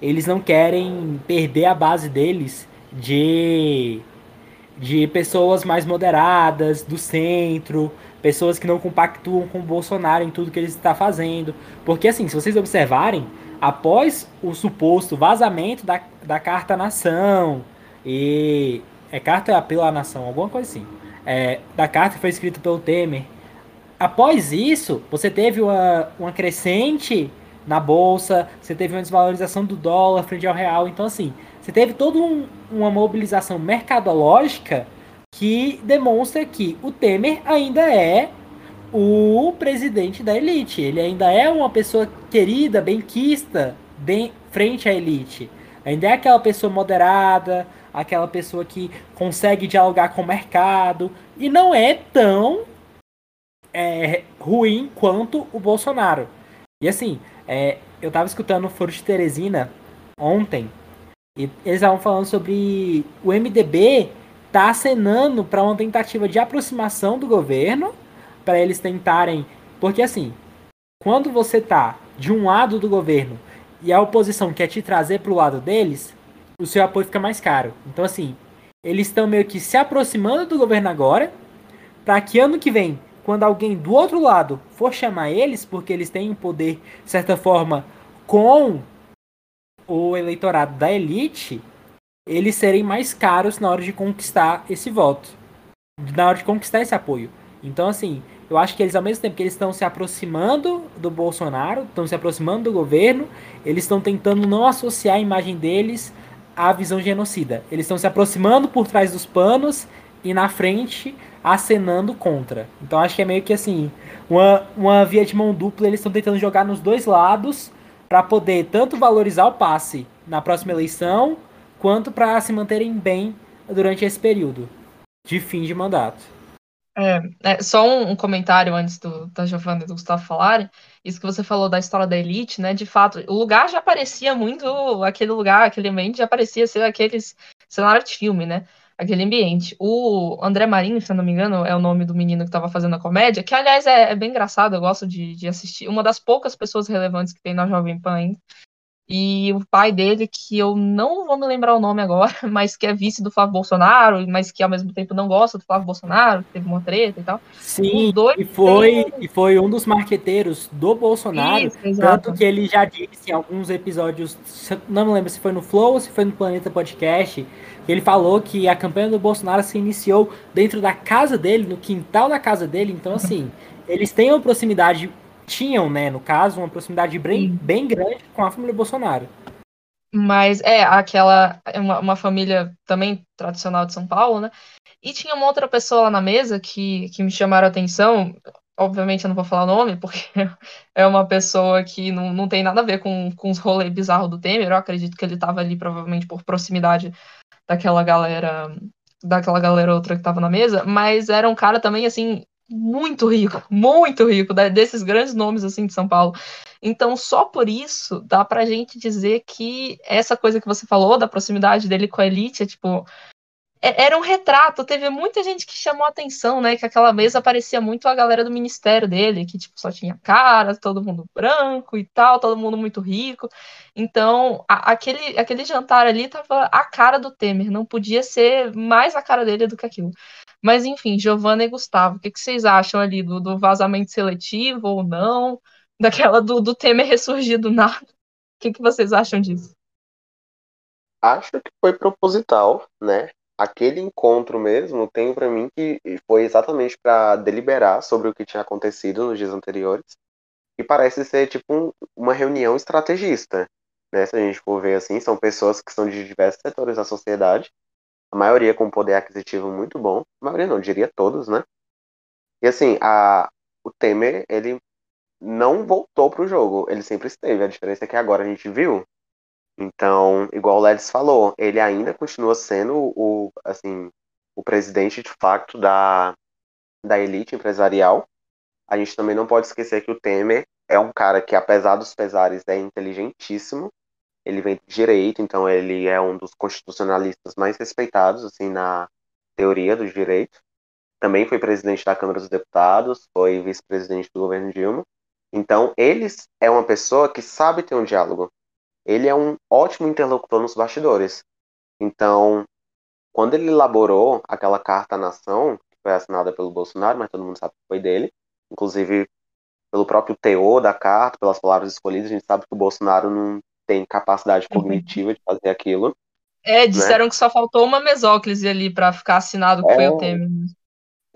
eles não querem perder a base deles de, de pessoas mais moderadas, do centro, pessoas que não compactuam com o Bolsonaro em tudo que ele está fazendo. Porque, assim, se vocês observarem, após o suposto vazamento da, da Carta Nação, e. É Carta pela Nação, alguma coisa assim. É, da carta que foi escrita pelo Temer. Após isso, você teve uma, uma crescente na bolsa, você teve uma desvalorização do dólar frente ao real. Então, assim, você teve toda um, uma mobilização mercadológica que demonstra que o Temer ainda é o presidente da elite. Ele ainda é uma pessoa querida, benquista, bem frente à elite. Ainda é aquela pessoa moderada, aquela pessoa que consegue dialogar com o mercado e não é tão é, ruim quanto o Bolsonaro. E assim, é, eu tava escutando o Foro de Teresina ontem e eles estavam falando sobre o MDB tá acenando para uma tentativa de aproximação do governo, para eles tentarem. Porque assim, quando você tá de um lado do governo e a oposição quer te trazer para o lado deles, o seu apoio fica mais caro. Então, assim, eles estão meio que se aproximando do governo agora, para que ano que vem, quando alguém do outro lado for chamar eles, porque eles têm um poder, de certa forma, com o eleitorado da elite, eles serem mais caros na hora de conquistar esse voto, na hora de conquistar esse apoio. Então, assim, eu acho que eles, ao mesmo tempo que eles estão se aproximando do Bolsonaro, estão se aproximando do governo, eles estão tentando não associar a imagem deles à visão genocida. Eles estão se aproximando por trás dos panos e na frente acenando contra. Então, acho que é meio que assim, uma, uma via de mão dupla, eles estão tentando jogar nos dois lados para poder tanto valorizar o passe na próxima eleição quanto para se manterem bem durante esse período de fim de mandato. É, é só um, um, comentário antes do, da Giovanna e do Gustavo falarem. Isso que você falou da história da elite, né? De fato, o lugar já parecia muito aquele lugar, aquele ambiente já parecia ser aqueles cenário de filme, né? Aquele ambiente. O André Marinho, se eu não me engano, é o nome do menino que estava fazendo a comédia, que aliás é, é bem engraçado, eu gosto de, de, assistir. Uma das poucas pessoas relevantes que tem na Jovem Pan ainda. E o pai dele, que eu não vou me lembrar o nome agora, [LAUGHS] mas que é vice do Flávio Bolsonaro, mas que ao mesmo tempo não gosta do Flávio Bolsonaro, teve uma treta e tal. Sim, e foi, e foi um dos marqueteiros do Bolsonaro, Isso, tanto que ele já disse em alguns episódios, não me lembro se foi no Flow ou se foi no Planeta Podcast, ele falou que a campanha do Bolsonaro se iniciou dentro da casa dele, no quintal da casa dele, então assim, [LAUGHS] eles têm uma proximidade tinham, né, no caso, uma proximidade bem, bem grande com a família Bolsonaro. Mas é aquela é uma, uma, família também tradicional de São Paulo, né? E tinha uma outra pessoa lá na mesa que, que me chamaram a atenção. Obviamente eu não vou falar o nome, porque [LAUGHS] é uma pessoa que não, não tem nada a ver com, com os rolês bizarros do Temer. Eu acredito que ele estava ali provavelmente por proximidade daquela galera, daquela galera outra que estava na mesa, mas era um cara também assim muito rico, [LAUGHS] muito rico, desses grandes nomes assim de São Paulo. Então, só por isso dá pra gente dizer que essa coisa que você falou da proximidade dele com a elite é tipo é, era um retrato, teve muita gente que chamou atenção, né, que aquela mesa parecia muito a galera do ministério dele, que tipo só tinha cara, todo mundo branco e tal, todo mundo muito rico. Então, a, aquele aquele jantar ali tava a cara do Temer, não podia ser mais a cara dele do que aquilo. Mas, enfim, Giovana e Gustavo, o que, que vocês acham ali do, do, vazamento seletivo ou não? [LAUGHS] Daquela do, do Temer ressurgir do nada? O que, que vocês acham disso? Acho que foi proposital, né? Aquele encontro mesmo, tenho para mim que foi exatamente para deliberar sobre o que tinha acontecido nos dias anteriores. E parece ser tipo um, uma reunião estrategista, né? Se a gente for ver assim, são pessoas que são de diversos setores da sociedade a maioria com poder aquisitivo muito bom, a maioria não, diria todos, né? E assim, a, o Temer, ele não voltou pro jogo, ele sempre esteve, a diferença é que agora a gente viu. Então, igual o Lelis falou, ele ainda continua sendo o, assim, o presidente de facto da, da elite empresarial. A gente também não pode esquecer que o Temer é um cara que, apesar dos pesares, é inteligentíssimo. Ele vem de direito, então ele é um dos constitucionalistas mais respeitados, assim, na teoria do direito. Também foi presidente da Câmara dos Deputados, foi vice-presidente do governo Dilma. Então, ele é uma pessoa que sabe ter um diálogo. Ele é um ótimo interlocutor nos bastidores. Então, quando ele elaborou aquela carta à nação, que foi assinada pelo Bolsonaro, mas todo mundo sabe que foi dele, inclusive pelo próprio teor da carta, pelas palavras escolhidas, a gente sabe que o Bolsonaro não tem capacidade uhum. cognitiva uhum. de fazer aquilo. É, né? disseram né? que só faltou uma mesóclise ali para ficar assinado que é, foi o Temer.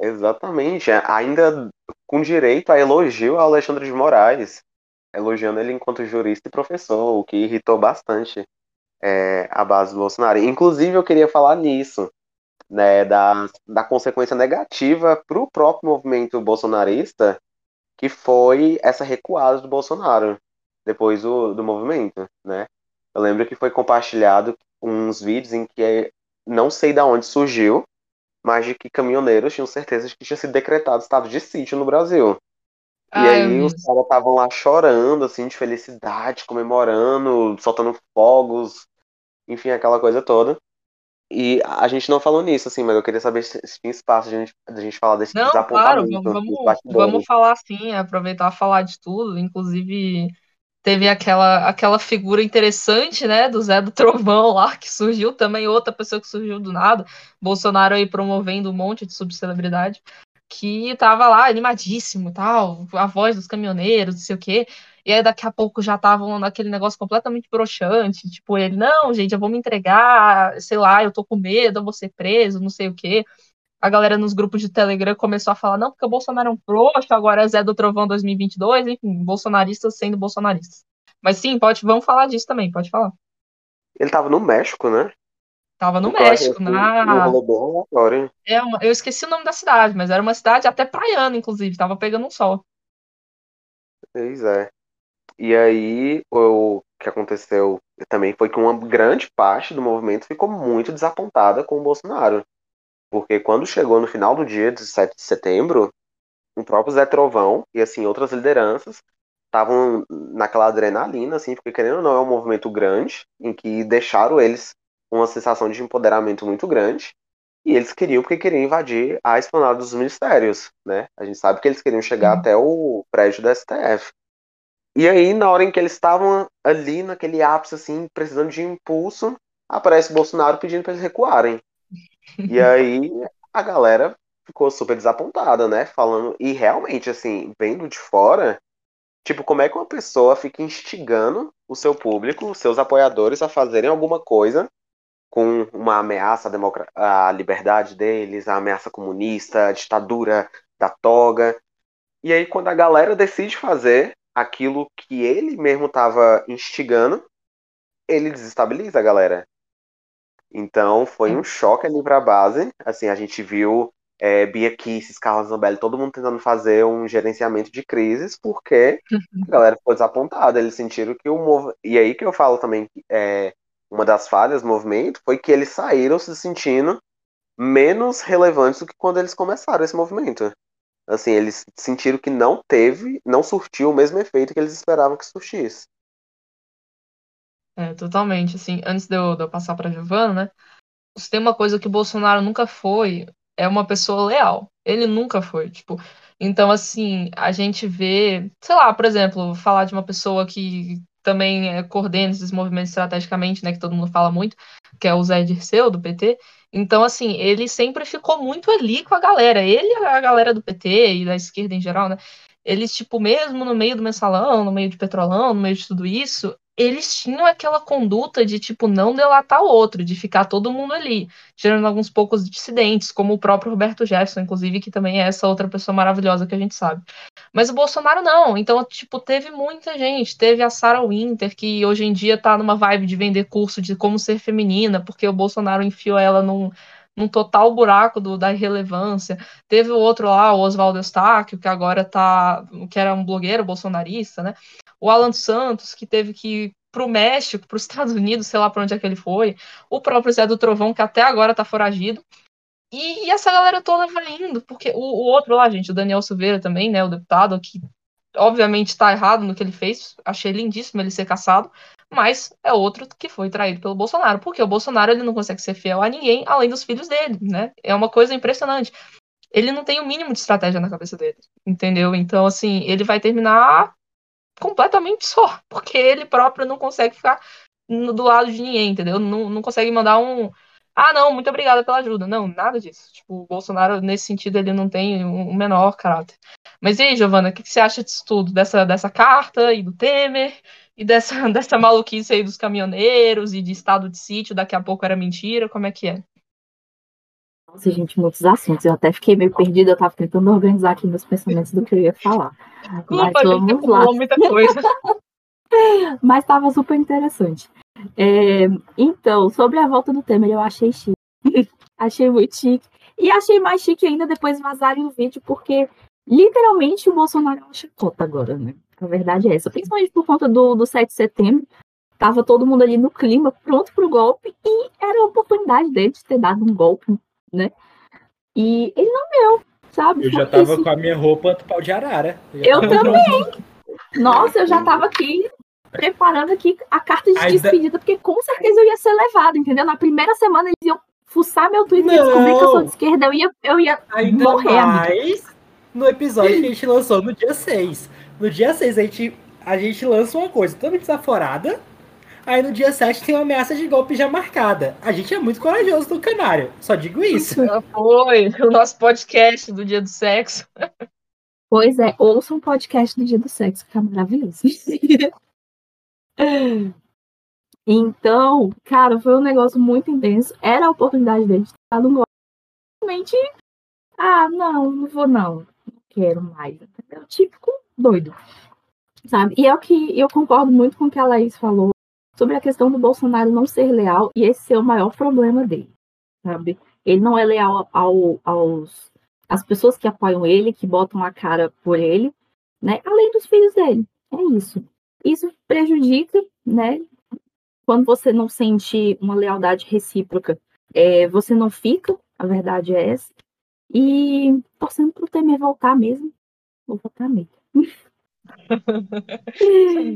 Exatamente, é, ainda com direito a elogio ao Alexandre de Moraes, elogiando ele enquanto jurista e professor, o que irritou bastante é, a base do Bolsonaro. Inclusive, eu queria falar nisso, né, da, da consequência negativa para o próprio movimento bolsonarista, que foi essa recuada do Bolsonaro depois do, do movimento, né? Eu lembro que foi compartilhado uns vídeos em que não sei de onde surgiu, mas de que caminhoneiros tinham certeza de que tinha sido decretado estado de sítio no Brasil. E Ai, aí os caras estavam lá chorando, assim, de felicidade, comemorando, soltando fogos, enfim, aquela coisa toda. E a gente não falou nisso, assim, mas eu queria saber se tinha espaço de a gente, de a gente falar desse não. Claro, vamos, vamos falar sim, aproveitar falar de tudo. Inclusive, teve aquela, aquela figura interessante, né, do Zé do Trovão lá, que surgiu também, outra pessoa que surgiu do nada. Bolsonaro aí promovendo um monte de subcelebridade, que tava lá animadíssimo tal, a voz dos caminhoneiros, não sei o quê. E aí daqui a pouco já estavam naquele negócio completamente broxante, tipo, ele, não, gente, eu vou me entregar, sei lá, eu tô com medo, eu vou ser preso, não sei o quê. A galera nos grupos de Telegram começou a falar, não, porque o Bolsonaro é um frouxo, agora é Zé do Trovão 2022, enfim, bolsonaristas sendo bolsonaristas. Mas sim, pode, vamos falar disso também, pode falar. Ele tava no México, né? Tava no México, na. É uma... Eu esqueci o nome da cidade, mas era uma cidade até praiana, inclusive, tava pegando um sol. Pois é. E aí, o que aconteceu também foi que uma grande parte do movimento ficou muito desapontada com o Bolsonaro. Porque quando chegou no final do dia, 17 de setembro, o próprio Zé Trovão e assim outras lideranças estavam naquela adrenalina, assim, porque querendo ou não é um movimento grande, em que deixaram eles uma sensação de empoderamento muito grande, e eles queriam, porque queriam invadir a esplanada dos ministérios, né? A gente sabe que eles queriam chegar até o prédio da STF. E aí, na hora em que eles estavam ali, naquele ápice, assim, precisando de impulso, aparece Bolsonaro pedindo para eles recuarem. E aí, a galera ficou super desapontada, né? Falando, e realmente, assim, vendo de fora, tipo, como é que uma pessoa fica instigando o seu público, os seus apoiadores a fazerem alguma coisa com uma ameaça à, à liberdade deles, a ameaça comunista, a ditadura da toga. E aí, quando a galera decide fazer aquilo que ele mesmo estava instigando, ele desestabiliza a galera. Então foi um choque ali para a base. Assim, a gente viu é, Bia Kisses, Carlos Zambelli, todo mundo tentando fazer um gerenciamento de crises, porque a galera ficou desapontada. Eles sentiram que o movimento. E aí que eu falo também, é, uma das falhas do movimento foi que eles saíram se sentindo menos relevantes do que quando eles começaram esse movimento. Assim, eles sentiram que não teve, não surtiu o mesmo efeito que eles esperavam que surtisse. É, totalmente. Assim, antes de eu, de eu passar para Giovana, né? Se tem uma coisa que o Bolsonaro nunca foi, é uma pessoa leal. Ele nunca foi, tipo. Então, assim, a gente vê, sei lá, por exemplo, falar de uma pessoa que também é, coordena esses movimentos estrategicamente, né, que todo mundo fala muito, que é o Zé Dirceu, do PT. Então, assim, ele sempre ficou muito ali com a galera. Ele e a galera do PT e da esquerda em geral, né? Eles, tipo, mesmo no meio do mensalão, no meio de petrolão, no meio de tudo isso, eles tinham aquela conduta de, tipo, não delatar o outro, de ficar todo mundo ali, gerando alguns poucos dissidentes, como o próprio Roberto Jefferson, inclusive, que também é essa outra pessoa maravilhosa que a gente sabe. Mas o Bolsonaro não. Então, tipo, teve muita gente. Teve a Sarah Winter, que hoje em dia tá numa vibe de vender curso de como ser feminina, porque o Bolsonaro enfiou ela num num total buraco do, da irrelevância. Teve o outro lá, o Oswaldo Eustáquio, que agora tá, que era um blogueiro bolsonarista, né? O Alan Santos, que teve que ir para o México, para os Estados Unidos, sei lá para onde é que ele foi, o próprio Zé do Trovão, que até agora está foragido. E, essa galera toda vai indo, porque o, o, outro lá, gente, o Daniel Silveira também, né, o deputado, que obviamente está errado no que ele fez, achei lindíssimo ele ser caçado, mas é outro que foi traído pelo Bolsonaro, porque o Bolsonaro ele não consegue ser fiel a ninguém além dos filhos dele, né? É uma coisa impressionante. Ele não tem o mínimo de estratégia na cabeça dele, entendeu? Então, assim, ele vai terminar completamente só, porque ele próprio não consegue ficar do lado de ninguém, entendeu? Não, não consegue mandar um. Ah, não, muito obrigada pela ajuda. Não, nada disso. Tipo, o Bolsonaro, nesse sentido, ele não tem o um menor caráter. Mas e aí, Giovana, o que, que, você acha disso tudo? Dessa, dessa carta e do Temer? E dessa, [LAUGHS] dessa maluquice aí dos caminhoneiros e de estado de sítio, daqui a pouco era mentira? Como é que é? Nossa, gente, muitos assuntos. Eu até fiquei meio perdida, eu tava tentando organizar aqui meus pensamentos do que eu ia falar. Mas vamos lá. Muita coisa. [LAUGHS] Mas estava super interessante. É, então, sobre a volta do Temer, eu achei chique. [LAUGHS] achei muito chique. E achei mais chique ainda depois vazarem o vídeo, porque literalmente o Bolsonaro é uma chacota agora, né? A verdade é essa. Principalmente por conta do, do 7 de setembro. Tava todo mundo ali no clima, pronto pro golpe, e era a oportunidade dele de ter dado um golpe, né? E ele não deu, sabe? Eu já tava isso. com a minha roupa do pau de arara. Eu, eu também. Nossa, eu já tava aqui preparando aqui a carta de despedida, porque com certeza eu ia ser levado, entendeu? Na primeira semana eles iam fuçar meu Twitter e descobrir que eu sou de esquerda, eu ia, eu ia Ainda morrer. Mais no episódio que a gente lançou no dia 6. No dia 6 a gente, a gente lança uma coisa totalmente desaforada. Aí no dia 7 tem uma ameaça de golpe já marcada. A gente é muito corajoso do canário. Só digo isso. [LAUGHS] Foi o nosso podcast do dia do sexo. Pois é, ouça um podcast do dia do sexo, que tá maravilhoso. [LAUGHS] Então, cara, foi um negócio muito intenso. Era a oportunidade dele de estar no Realmente, ah, não, não vou não. Não quero mais. Entendeu? Típico doido. Sabe? E é o que eu concordo muito com o que a Laís falou sobre a questão do Bolsonaro não ser leal e esse ser o maior problema dele. Sabe? Ele não é leal ao, aos as pessoas que apoiam ele, que botam a cara por ele, né? Além dos filhos dele. É isso. Isso prejudica, né? Quando você não sente uma lealdade recíproca, é, você não fica, a verdade é essa. E torcendo pro Temer voltar mesmo, vou votar mesmo. [LAUGHS]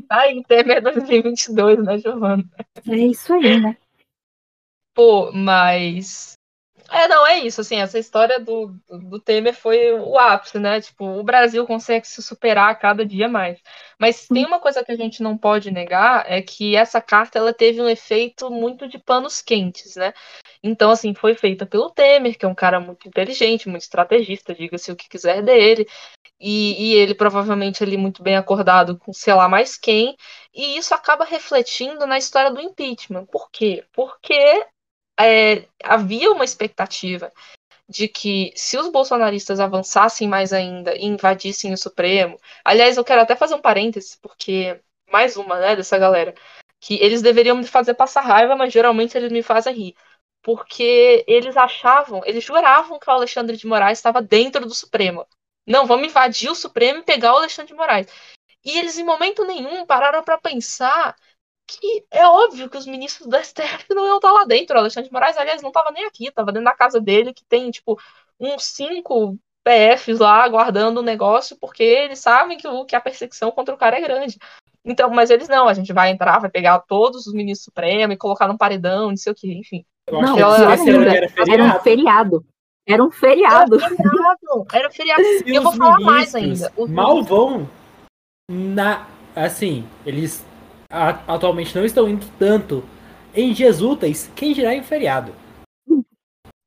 tá em Temer 2022, né, Giovana? É isso aí, né? Pô, mas é, não, é isso, assim, essa história do, do, do, Temer foi o ápice, né? Tipo, o Brasil consegue se superar a cada dia mais. Mas tem uma coisa que a gente não pode negar, é que essa carta, ela teve um efeito muito de panos quentes, né? Então, assim, foi feita pelo Temer, que é um cara muito inteligente, muito estrategista, diga-se o que quiser dele, e, e ele provavelmente ali muito bem acordado com sei lá mais quem, e isso acaba refletindo na história do impeachment. Por quê? Porque é, havia uma expectativa de que se os bolsonaristas avançassem mais ainda e invadissem o Supremo, aliás, eu quero até fazer um parêntese, porque mais uma, né, dessa galera, que eles deveriam me fazer passar raiva, mas geralmente eles me fazem rir. Porque eles achavam, eles juravam que o Alexandre de Moraes estava dentro do Supremo. Não, vamos invadir o Supremo e pegar o Alexandre de Moraes. E eles, em momento nenhum, pararam para pensar que é óbvio que os ministros do STF não iam estar lá dentro. O Alexandre de Moraes, aliás, não estava nem aqui, estava dentro da casa dele, que tem, tipo, uns cinco PFs lá guardando o negócio, porque eles sabem que, o, que a perseguição contra o cara é grande. Então, mas eles não, a gente vai entrar, vai pegar todos os ministros supremos e colocar num paredão, não sei o que, enfim. Não, ela, era, era, um feriado. Era um feriado. Era um feriado. Era um feriado. E eu vou falar mais ainda. Mal vão na. Assim, eles atualmente não estão indo tanto em dias úteis, quem dirá em feriado.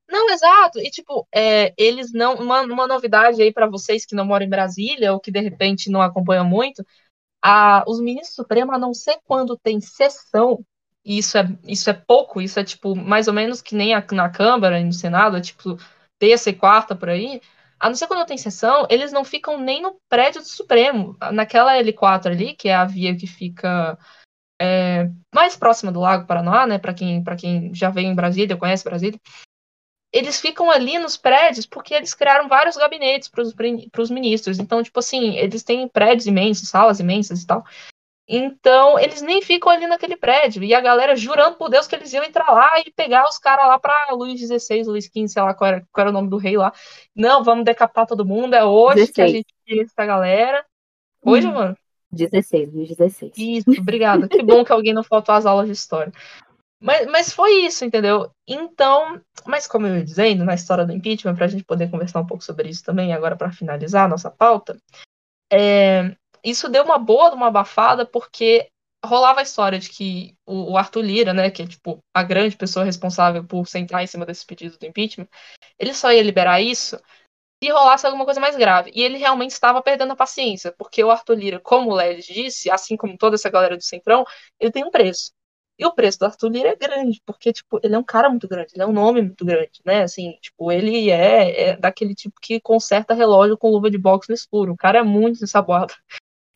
Não, exato. E, tipo, é, eles não. Uma, uma novidade aí para vocês que não moram em Brasília ou que de repente não acompanham muito, a, os ministros supremos, a não ser quando tem sessão, e isso é, isso é pouco, isso é tipo mais ou menos que nem a, na Câmara e no Senado, é tipo terça e quarta por aí. A não ser quando tem sessão, eles não ficam nem no prédio do Supremo. Naquela L4 ali, que é a via que fica é, mais próxima do Lago Paranoá, né? Para quem, quem já veio em Brasília, conhece Brasília. Eles ficam ali nos prédios porque eles criaram vários gabinetes para os ministros. Então, tipo assim, eles têm prédios imensos, salas imensas e tal. Então, eles nem ficam ali naquele prédio. E a galera jurando por Deus que eles iam entrar lá e pegar os caras lá para Luís XVI, Luís XV, sei lá qual era, qual era, o nome do rei lá. Não, vamos decapitar todo mundo, é hoje 16. que a gente tira essa galera. Oi, Giovana? 16, 16. Isso, obrigada. Que bom que alguém não faltou às aulas de história. Mas, mas foi isso, entendeu? Então, mas como eu ia dizendo, na história do impeachment, para a gente poder conversar um pouco sobre isso também, agora para finalizar a nossa pauta, é, isso deu uma boa, uma abafada, porque rolava a história de que o, Arthur Lira, né, que é tipo a grande pessoa responsável por sentar em cima desse pedido do impeachment, ele só ia liberar isso se rolasse alguma coisa mais grave. E ele realmente estava perdendo a paciência, porque o Arthur Lira, como o Lelis disse, assim como toda essa galera do Centrão, ele tem um preço. E o preço do Arthur Lira é grande, porque, tipo, ele é um cara muito grande, ele é um nome muito grande, né? Assim, tipo, ele é, é daquele tipo que conserta relógio com luva de boxe no escuro. O cara é muito ensaboado.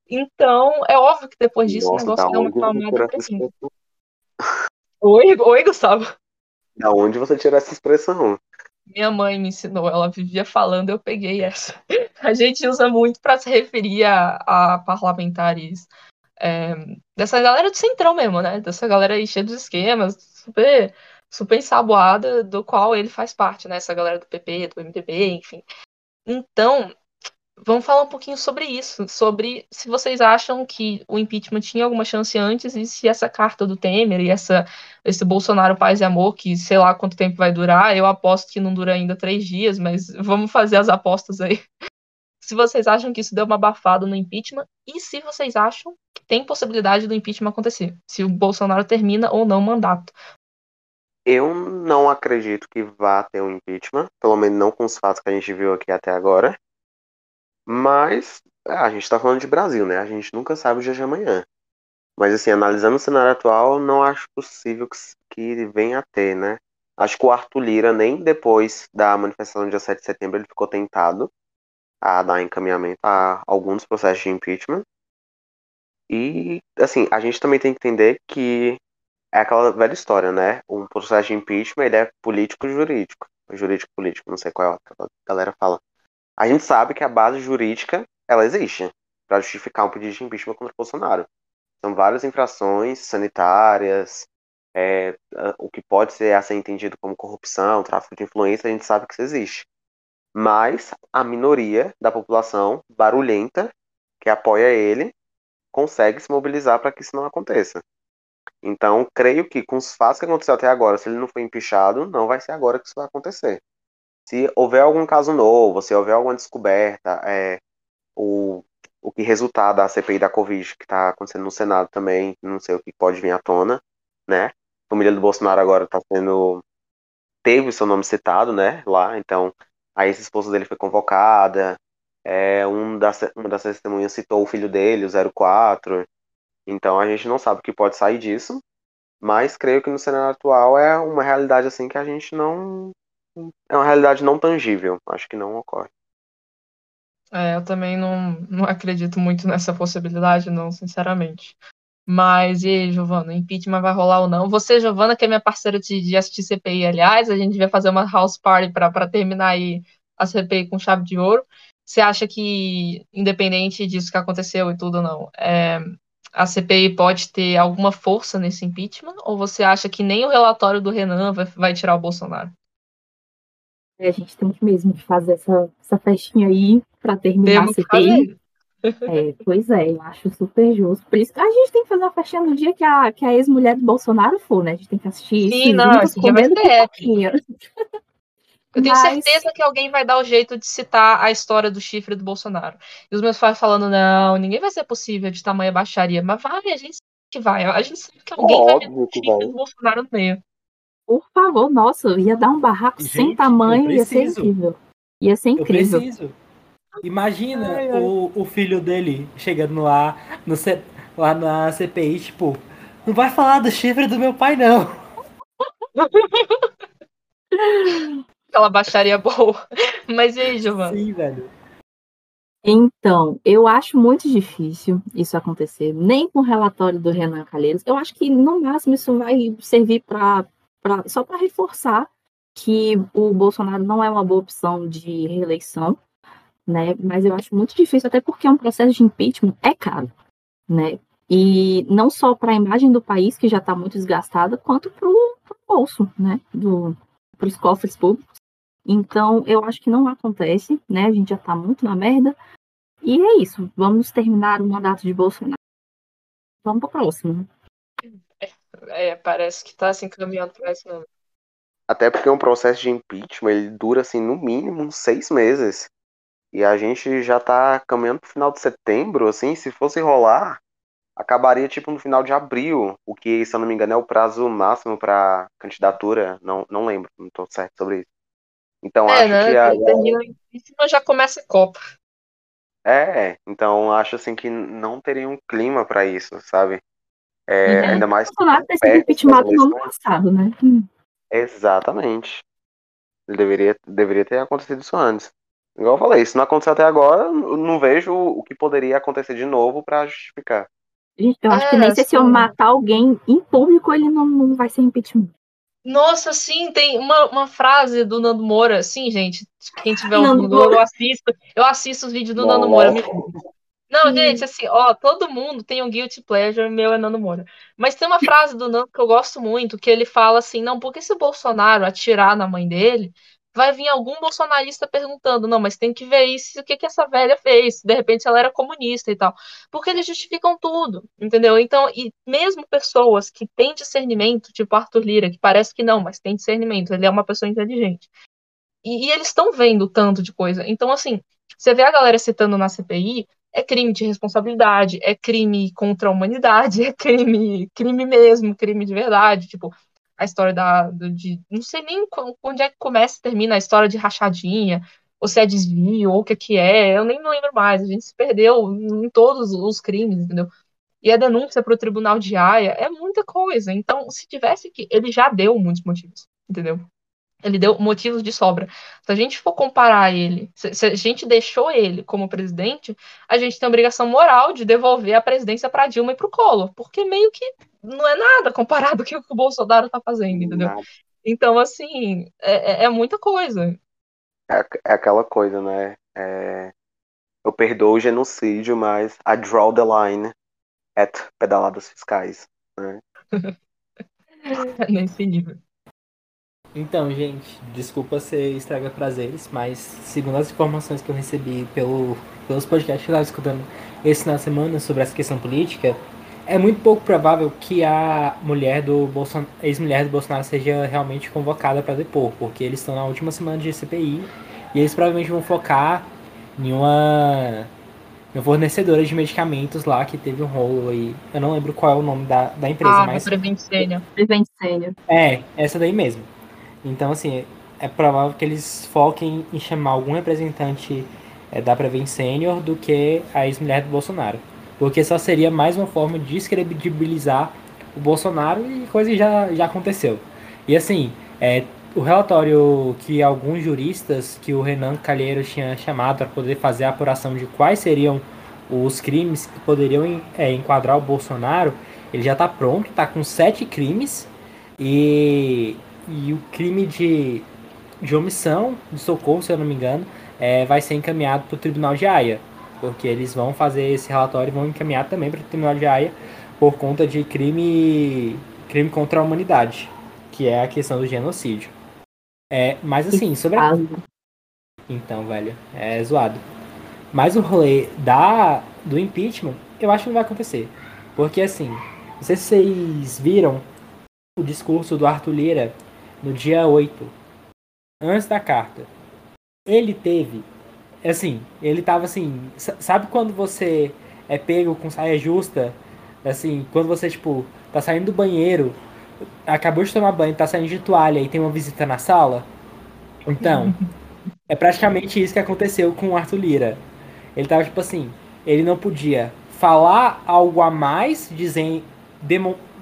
Então, é óbvio que depois disso Nossa, o negócio deu uma acalmada pra mim. Oi, oi, Gustavo. Da onde você tirou essa expressão? Minha mãe me ensinou, ela vivia falando, eu peguei essa. [LAUGHS] A gente usa muito para se referir a, a parlamentares é, dessa galera do centrão mesmo, né? Dessa galera aí cheia dos esquemas, super, super ensaboada, do qual ele faz parte, né? Essa galera do PP, do MDB, enfim. Então, vamos falar um pouquinho sobre isso, sobre se vocês acham que o impeachment tinha alguma chance antes e se essa carta do Temer e essa, esse Bolsonaro paz e amor, que sei lá quanto tempo vai durar, eu aposto que não dura ainda três dias, mas vamos fazer as apostas aí [LAUGHS] se vocês acham que isso deu uma abafada no impeachment e se vocês acham que tem possibilidade do impeachment acontecer, se o Bolsonaro termina ou não o mandato. Eu não acredito que vá ter um impeachment, pelo menos não com os fatos que a gente viu aqui até agora. Mas é, a gente está falando de Brasil, né? A gente nunca sabe o dia de amanhã. Mas assim, analisando o cenário atual, não acho possível que, que venha a ter, né? Acho que o Arthur Lira, nem depois da manifestação do dia 7 de setembro, ele ficou tentado a dar encaminhamento a alguns processos de impeachment. E, assim, a gente também tem que entender que é aquela velha história, né? Um processo de impeachment, ele é político-jurídico. Jurídico-político, não sei qual é a galera fala. A gente sabe que a base jurídica, ela existe para justificar um pedido de impeachment contra o Bolsonaro. São várias infrações sanitárias, é, o que pode ser a ser entendido como corrupção, tráfico de influência, a gente sabe que isso existe mas a minoria da população barulhenta que apoia ele consegue se mobilizar para que isso não aconteça. Então, creio que com os fatos que aconteceu até agora, se ele não foi empichado, não vai ser agora que isso vai acontecer. Se houver algum caso novo, se houver alguma descoberta, é, o, o que resultar da CPI da Covid que está acontecendo no Senado também, não sei o que pode vir à tona, né? A família do Bolsonaro agora está sendo teve o seu nome citado, né, lá, então a ex-esposa dele foi convocada, é, um das, uma das testemunhas citou o filho dele, o 04. Então a gente não sabe o que pode sair disso, mas creio que no cenário atual é uma realidade assim que a gente não. É uma realidade não tangível. Acho que não ocorre. É, eu também não, não acredito muito nessa possibilidade, não, sinceramente. Mas, e aí, Giovana, impeachment vai rolar ou não? Você, Giovana, que é minha parceira de, de assistir CPI, aliás, a gente vai fazer uma house party para terminar aí a CPI com chave de ouro. Você acha que, independente disso que aconteceu e tudo, não, é, a CPI pode ter alguma força nesse impeachment? Ou você acha que nem o relatório do Renan vai, vai tirar o Bolsonaro? É, a gente tem que mesmo fazer essa, essa festinha aí para terminar Temos a CPI. É, pois é, eu acho super justo. Por isso que a gente tem que fazer uma festinha no dia que a, que a ex-mulher do Bolsonaro for, né? A gente tem que assistir Sim, não, juntos, comendo pipoquinha. [LAUGHS] Eu tenho Mas... certeza que alguém vai dar o jeito de citar a história do chifre do Bolsonaro. E os meus pais falando, não, ninguém vai ser possível de tamanha baixaria. Mas vai, a gente sabe que vai. A gente sabe que alguém vai ver o chifre do Bolsonaro no meio. Por favor, nossa, ia dar um barraco gente, sem tamanho, ia ser incrível. Ia ser incrível. Eu preciso. Imagina ai, ai. O, o filho dele chegando lá, no, lá na CPI, tipo, não vai falar do chifre do meu pai, não. [LAUGHS] Aquela baixaria boa. Mas e aí, Giovana? Sim, velho. Então, eu acho muito difícil isso acontecer, nem com o relatório do Renan Calheiros. Eu acho que, no máximo, isso vai servir para só para reforçar que o Bolsonaro não é uma boa opção de reeleição né? Mas eu acho muito difícil, até porque um processo de impeachment é caro, né? E não só para a imagem do país, que já está muito desgastada, quanto para o bolso, né? Para os cofres públicos. Então, eu acho que não acontece, né? A gente já está muito na merda. E é isso. Vamos terminar o mandato de Bolsonaro. Vamos para o próximo. É, parece que está se encaminhando para isso mesmo. Até porque um processo de impeachment ele dura assim no mínimo uns seis meses. E a gente já tá caminhando pro final de setembro, assim, se fosse rolar, acabaria tipo no final de abril, o que, se eu não me engano, é o prazo máximo para candidatura. Não, não lembro, não tô certo sobre isso. Então É, acho né? que a, Termina em cima já começa a Copa. é, então acho assim que não teria um clima para isso, sabe? É, Uhum. ainda mais Bolsonaro ter sido impeachmentado no ano passado, né? Hum. Exatamente. Ele deveria, deveria ter acontecido isso antes. Igual eu falei, se não aconteceu até agora, eu não vejo o que poderia acontecer de novo para justificar. Gente, eu acho que É, nem se sim. matar alguém em público, ele não, não vai ser impeachment. Nossa, sim, tem uma, uma frase do Nando Moura. Sim, gente, quem tiver Nando ouvindo, eu assisto, eu assisto os vídeos do Nando Moura. Me- Não, Hum. gente, assim, ó, todo mundo tem um guilty pleasure, meu é Nando Moura. Mas tem uma frase do Nando que eu gosto muito, que ele fala assim, não, porque se o Bolsonaro atirar na mãe dele, vai vir algum bolsonarista perguntando, não, mas tem que ver isso, o que que essa velha fez, de repente ela era comunista e tal. Porque eles justificam tudo, entendeu? Então, e mesmo pessoas que têm discernimento, tipo Arthur Lira, que parece que não, mas tem discernimento, ele é uma pessoa inteligente. E, e eles estão vendo tanto de coisa. Então, assim, você vê a galera citando na CPI, é crime de responsabilidade, é crime contra a humanidade, [LAUGHS] é crime, crime mesmo, crime de verdade. Tipo, a história da. de, não sei nem onde é que começa e termina a história de rachadinha, ou se é desvio, ou o que que é, eu nem lembro mais. A gente se perdeu em todos os crimes, entendeu? E a denúncia para o Tribunal de Haia é muita coisa. Então, se tivesse que. Ele já deu muitos motivos, entendeu? Ele deu motivos de sobra. Se a gente for comparar ele, se, a gente deixou ele como presidente, a gente tem a obrigação moral de devolver a presidência para Dilma e para o Collor, porque meio que não é nada comparado [LAUGHS] com o que o Bolsonaro está fazendo, entendeu? nada. Então, assim, é, é- é muita coisa. É, é aquela coisa, né? É, eu perdoo o genocídio, mas I draw the line at pedaladas fiscais. Né? [LAUGHS] nesse nível. Então, gente, desculpa ser estraga prazeres, mas segundo as informações que eu recebi pelo, pelos podcasts que eu estava escutando esse final de semana sobre essa questão política, é muito pouco provável que a mulher do Bolson... ex-mulher do Bolsonaro seja realmente convocada para depor, porque eles estão na última semana de CPI e eles provavelmente vão focar em uma, uma fornecedora de medicamentos lá que teve um rolo aí. Eu não lembro qual é o nome da, da empresa, Ah, mas Prevent Sênior. Prevent Sênior. é, essa daí mesmo. Então, assim, é provável que eles foquem em chamar algum representante é, da Prevent Senior do que a ex-mulher do Bolsonaro. Porque só seria mais uma forma de descredibilizar o Bolsonaro e coisa já, já aconteceu. E assim, é, o relatório que alguns juristas que o Renan Calheiros tinha chamado para poder fazer a apuração de quais seriam os crimes que poderiam é, enquadrar o Bolsonaro, ele já está pronto, está com sete crimes e, e o crime de, de omissão, de socorro, se eu não me engano, é, vai ser encaminhado para o Tribunal de Haia, porque eles vão fazer esse relatório e vão encaminhar também para o Tribunal de Haia por conta de crime, crime contra a humanidade, que é a questão do genocídio. É, mas assim, sobre a então, velho, é zoado. Mas o rolê da, do impeachment, eu acho que não vai acontecer. Porque assim, não sei se vocês viram o discurso do Arthur Lira no dia 8, antes da carta. Ele teve, assim, ele tava assim, sa- sabe quando você é pego com saia justa? Assim, quando você, tipo, tá saindo do banheiro, acabou de tomar banho, tá saindo de toalha e tem uma visita na sala? Então, é praticamente isso que aconteceu com o Arthur Lira. Ele tava tipo assim, ele não podia falar algo a mais dizem,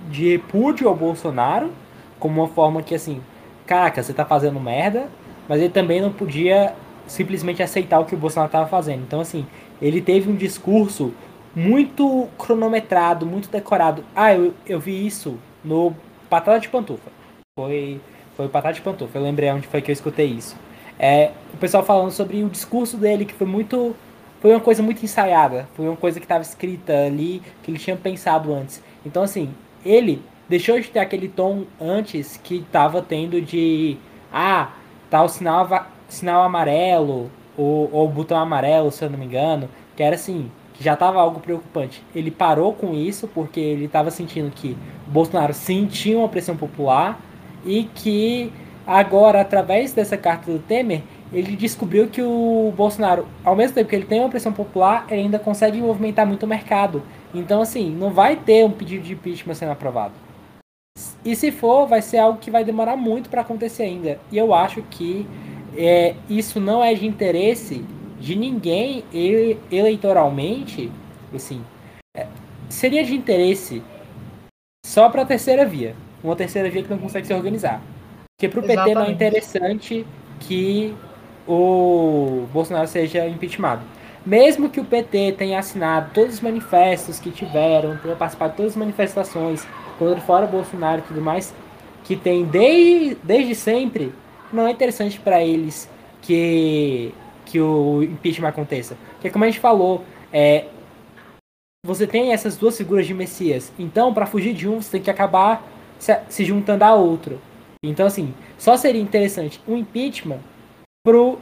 de repúdio ao Bolsonaro, como uma forma que assim, caraca, você tá fazendo merda, mas ele também não podia simplesmente aceitar o que o Bolsonaro tava fazendo. Então assim, ele teve um discurso muito cronometrado, muito decorado. Ah, eu, eu vi isso no Patata de Pantufa. Foi, foi o Patata de Pantufa, eu lembrei onde foi que eu escutei isso. É, o pessoal falando sobre o discurso dele, que foi muito. Foi uma coisa muito ensaiada. Foi uma coisa que estava escrita ali, que ele tinha pensado antes. Então, assim, ele deixou de ter aquele tom antes que estava tendo de. Ah, tá o sinal, sinal amarelo, ou, ou o botão amarelo, se eu não me engano. que era assim, que já estava algo preocupante. Ele parou com isso porque ele estava sentindo que o Bolsonaro sentia uma pressão popular e que agora, através dessa carta do Temer, ele descobriu que o Bolsonaro, ao mesmo tempo que ele tem uma pressão popular, ele ainda consegue movimentar muito o mercado. Então, assim, não vai ter um pedido de impeachment sendo aprovado. E se for, vai ser algo que vai demorar muito para acontecer ainda. E eu acho que é, isso não é de interesse de ninguém ele, eleitoralmente. Assim, é, seria de interesse só para a terceira via. Uma terceira via que não consegue se organizar. Porque para o PT não é interessante que o Bolsonaro seja impeachmentado. Mesmo que o PT tenha assinado todos os manifestos que tiveram, tenha participado de todas as manifestações contra fora Bolsonaro e tudo mais, que tem desde, desde sempre, não é interessante para eles que, que o impeachment aconteça. Porque como a gente falou, é, você tem essas duas figuras de Messias. Então, para fugir de um, você tem que acabar se, se juntando a outro. Então, assim, só seria interessante um impeachment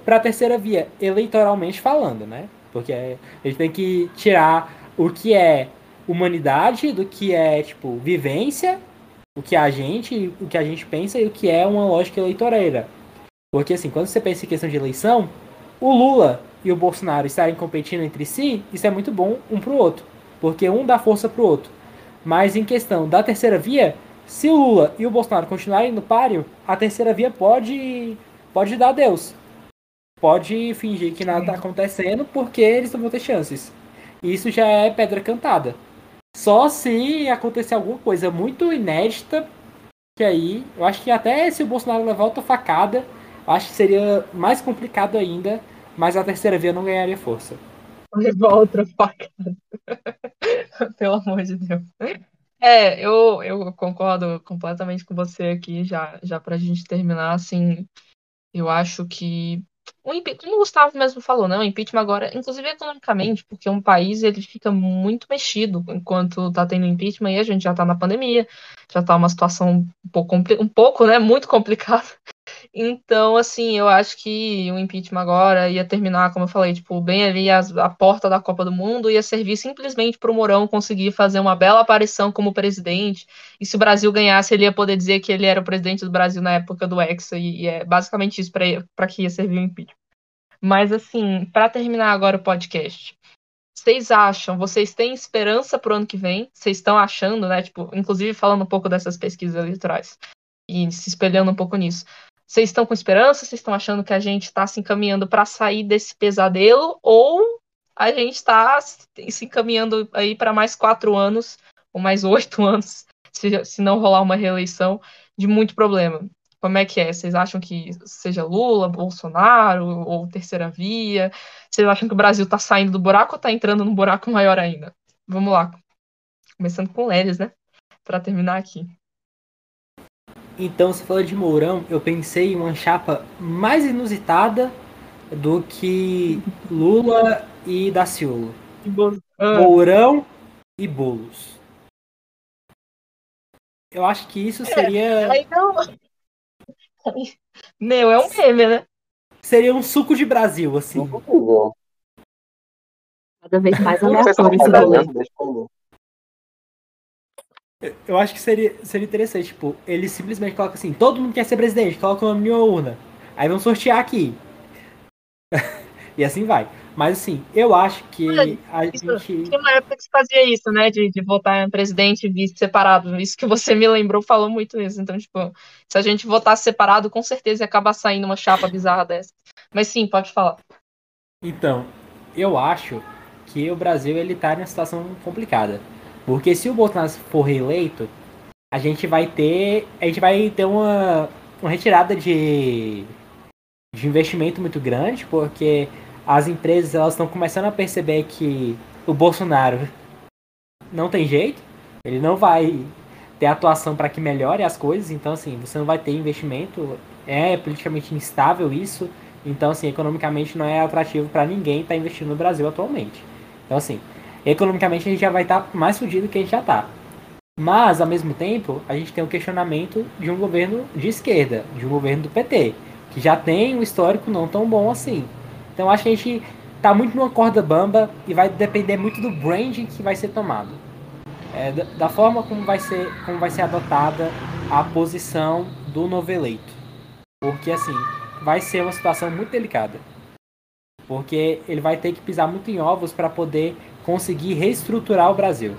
para a terceira via, eleitoralmente falando, né? Porque a gente tem que tirar o que é humanidade do que é, tipo, vivência, o que a gente, o que a gente pensa e o que é uma lógica eleitoreira. Porque, assim, quando você pensa em questão de eleição, o Lula e o Bolsonaro estarem competindo entre si, isso é muito bom um para o outro. Porque um dá força para o outro. Mas em questão da terceira via, se o Lula e o Bolsonaro continuarem no páreo, a terceira via pode, pode dar adeus pode fingir que nada está acontecendo porque eles não vão ter chances. Isso já é pedra cantada. Só se acontecer alguma coisa muito inédita, que aí, eu acho que até se o Bolsonaro levar outra facada, acho que seria mais complicado ainda, mas a terceira via não ganharia força. Levar outra facada. [LAUGHS] Pelo amor de Deus. É, eu, eu concordo completamente com você aqui, já, já pra gente terminar, assim, eu acho que o como o Gustavo mesmo falou, né? O impeachment agora, inclusive economicamente, porque um país ele fica muito mexido enquanto tá tendo impeachment e a gente já tá na pandemia, já tá uma situação um pouco, um pouco né? Muito complicada. Então, assim, eu acho que o impeachment agora ia terminar, como eu falei, tipo, bem ali a, a porta da Copa do Mundo, ia servir simplesmente para o Mourão conseguir fazer uma bela aparição como presidente. E se o Brasil ganhasse, ele ia poder dizer que ele era o presidente do Brasil na época do Hexa, e, e é basicamente isso para que ia servir o impeachment. Mas, assim, para terminar agora o podcast, vocês acham, vocês têm esperança para o ano que vem? Vocês estão achando, né? Tipo, inclusive falando um pouco dessas pesquisas eleitorais e se espelhando um pouco nisso. Vocês estão com esperança? Vocês estão achando que a gente está se encaminhando para sair desse pesadelo? Ou a gente está se encaminhando aí para mais quatro anos, ou mais oito [LAUGHS] anos, se, se não rolar uma reeleição, de muito problema? Como é que é? Vocês acham que seja Lula, Bolsonaro ou terceira via? Vocês acham que o Brasil está saindo do buraco ou está entrando num buraco maior ainda? Vamos lá. Começando com Lelis, né? Para terminar aqui. Então, você falou de Mourão, eu pensei em uma chapa mais inusitada do que Lula e Daciolo. Ah. Mourão e Bolos. Eu acho que isso é, seria. É, não... Meu, é um meme, né? Seria um suco de Brasil, assim. Cada vez mais aleatório esse rolê. Eu acho que seria, seria interessante, tipo, ele simplesmente coloca assim, todo mundo quer ser presidente, coloca o nome uma urna. Aí vamos sortear aqui. [LAUGHS] e assim vai. Mas assim, eu acho que a isso, gente. Tinha uma época que se fazia isso, né? De, de votar em presidente e vice separado. Isso que você me lembrou falou muito isso. Então, tipo, se a gente votasse separado, com certeza ia acabar saindo uma chapa bizarra dessa. Mas sim, pode falar. Então, eu acho que o Brasil ele tá numa situação complicada. Porque se o Bolsonaro for reeleito, a gente vai ter. A gente vai ter uma, uma retirada de, de investimento muito grande, porque as empresas elas estão começando a perceber que o Bolsonaro não tem jeito, ele não vai ter atuação para que melhore as coisas, então assim, você não vai ter investimento, é politicamente instável isso, então assim, economicamente não é atrativo para ninguém estar tá investindo no Brasil atualmente. Então assim, economicamente a gente já vai estar tá mais fudido que a gente já está. Mas, ao mesmo tempo, a gente tem um questionamento de um governo de esquerda, de um governo do PT, que já tem um histórico não tão bom assim. Então, acho que a gente tá muito numa corda bamba e vai depender muito do branding que vai ser tomado. É, da, da, forma como vai, ser, como vai ser adotada a posição do novo eleito. Porque assim, vai ser uma situação muito delicada. Porque ele vai ter que pisar muito em ovos para poder conseguir reestruturar o Brasil.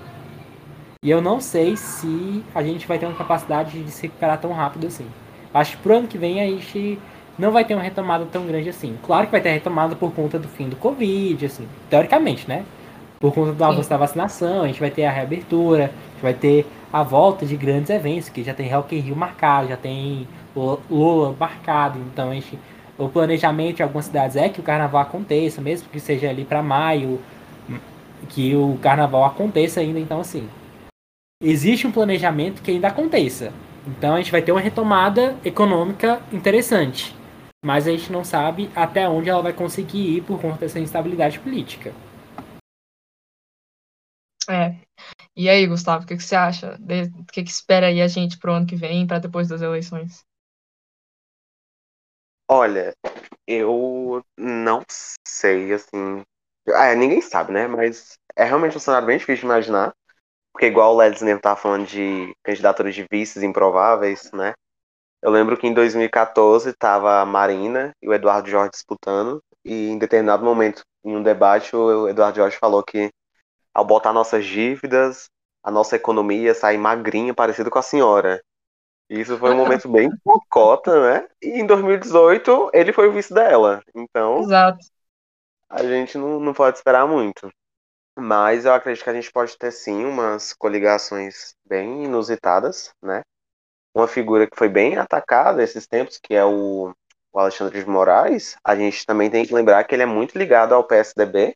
E eu não sei se a gente vai ter uma capacidade de se recuperar tão rápido assim. Acho que pro ano que vem a gente não vai ter uma retomada tão grande assim. Claro que vai ter retomada por conta do fim do Covid, assim, teoricamente, né? Por conta do avanço da vacinação, a gente vai ter a reabertura, a gente vai ter a volta de grandes eventos, que já tem Rock in Rio marcado, já tem Lula marcado, então a gente, o planejamento em algumas cidades é que o carnaval aconteça, mesmo que seja ali para maio, que o carnaval aconteça ainda, então assim, existe um planejamento que ainda aconteça. Então a gente vai ter uma retomada econômica interessante. Mas a gente não sabe até onde ela vai conseguir ir por conta dessa instabilidade política. É. E aí, Gustavo, o que, que você acha? O que, que espera aí a gente pro ano que vem, para depois das eleições? Olha, eu não sei, assim. Ah, ninguém sabe, né? Mas é realmente um cenário bem difícil de imaginar. Porque igual o mesmo tava falando de candidaturas de vices improváveis, né? Eu lembro que em 2014 tava a Marina e o Eduardo Jorge disputando, e em determinado momento, em um debate, o Eduardo Jorge falou que ao botar nossas dívidas, a nossa economia sair magrinha, parecida com a senhora. Isso foi um [LAUGHS] momento bem cota, né? E em 2018 ele foi o vice dela. Então, Exato. A gente não, não pode esperar muito. Mas eu acredito que a gente pode ter sim umas coligações bem inusitadas, né? Uma figura que foi bem atacada esses tempos, que é o, o Alexandre de Moraes, a gente também tem que lembrar que ele é muito ligado ao PSDB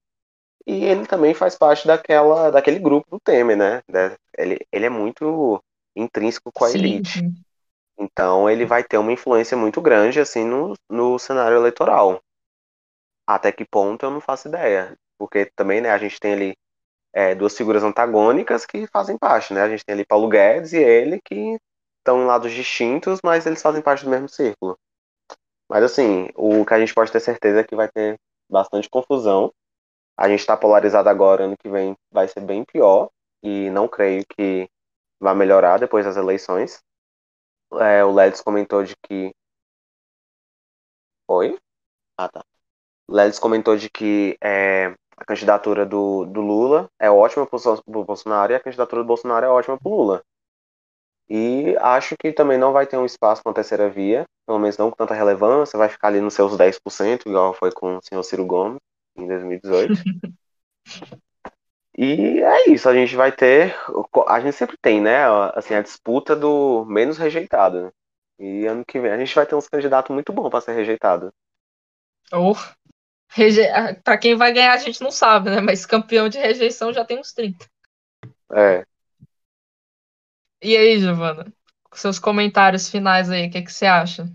e ele também faz parte daquela, daquele grupo do Temer, né? Ele, ele é muito intrínseco com a sim, elite. Sim. Então ele vai ter uma influência muito grande assim no, no cenário eleitoral. Até que ponto eu não faço ideia porque também né, a gente tem ali é, duas figuras antagônicas que fazem parte, né? A gente tem ali Paulo Guedes e ele que estão em lados distintos, mas eles fazem parte do mesmo círculo. Mas assim, o que a gente pode ter certeza é que vai ter bastante confusão. A gente está polarizado agora, ano que vem vai ser bem pior e não creio que vai melhorar depois das eleições. É, o Ledes comentou de que. Oi? Ah, tá. O Ledes comentou de que é, a candidatura do, do Lula é ótima para o Bolsonaro e a candidatura do Bolsonaro é ótima para o Lula. E acho que também não vai ter um espaço para a terceira via, pelo menos não com tanta relevância, vai ficar ali nos seus 10%, igual foi com o senhor Ciro Gomes em 2018. e é isso, a gente vai ter, a gente sempre tem, né, assim, a disputa do menos rejeitado. Né? E ano que vem a gente vai ter uns candidatos muito bons para ser rejeitado. Oh, Reje... Pra quem vai ganhar a gente não sabe, né? Mas campeão de rejeição já tem uns 30. É. E aí, Giovana? Seus comentários finais aí, o que, que você acha?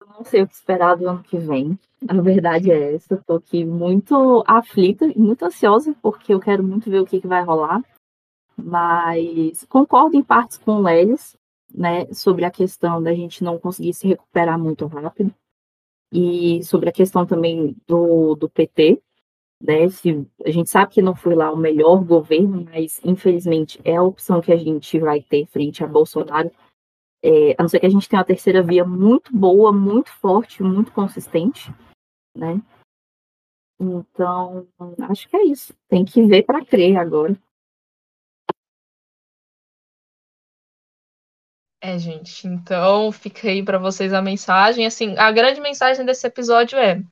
Eu não sei o que esperar do ano que vem. A verdade é essa. Eu tô aqui muito aflita e muito ansiosa, porque eu quero muito ver o que, que vai rolar. Mas concordo em partes com o Lelis, né, sobre a questão da gente não conseguir se recuperar muito rápido e sobre a questão também do, do PT, né? Se, a gente sabe que não foi lá o melhor governo, mas infelizmente é a opção que a gente vai ter frente a Bolsonaro. É, a não ser que a gente tenha uma terceira via muito boa, muito forte, muito consistente, né? Então, acho que é isso. Tem que ver para crer agora. É, gente, então fica aí para vocês a mensagem. Assim, a grande mensagem desse episódio é: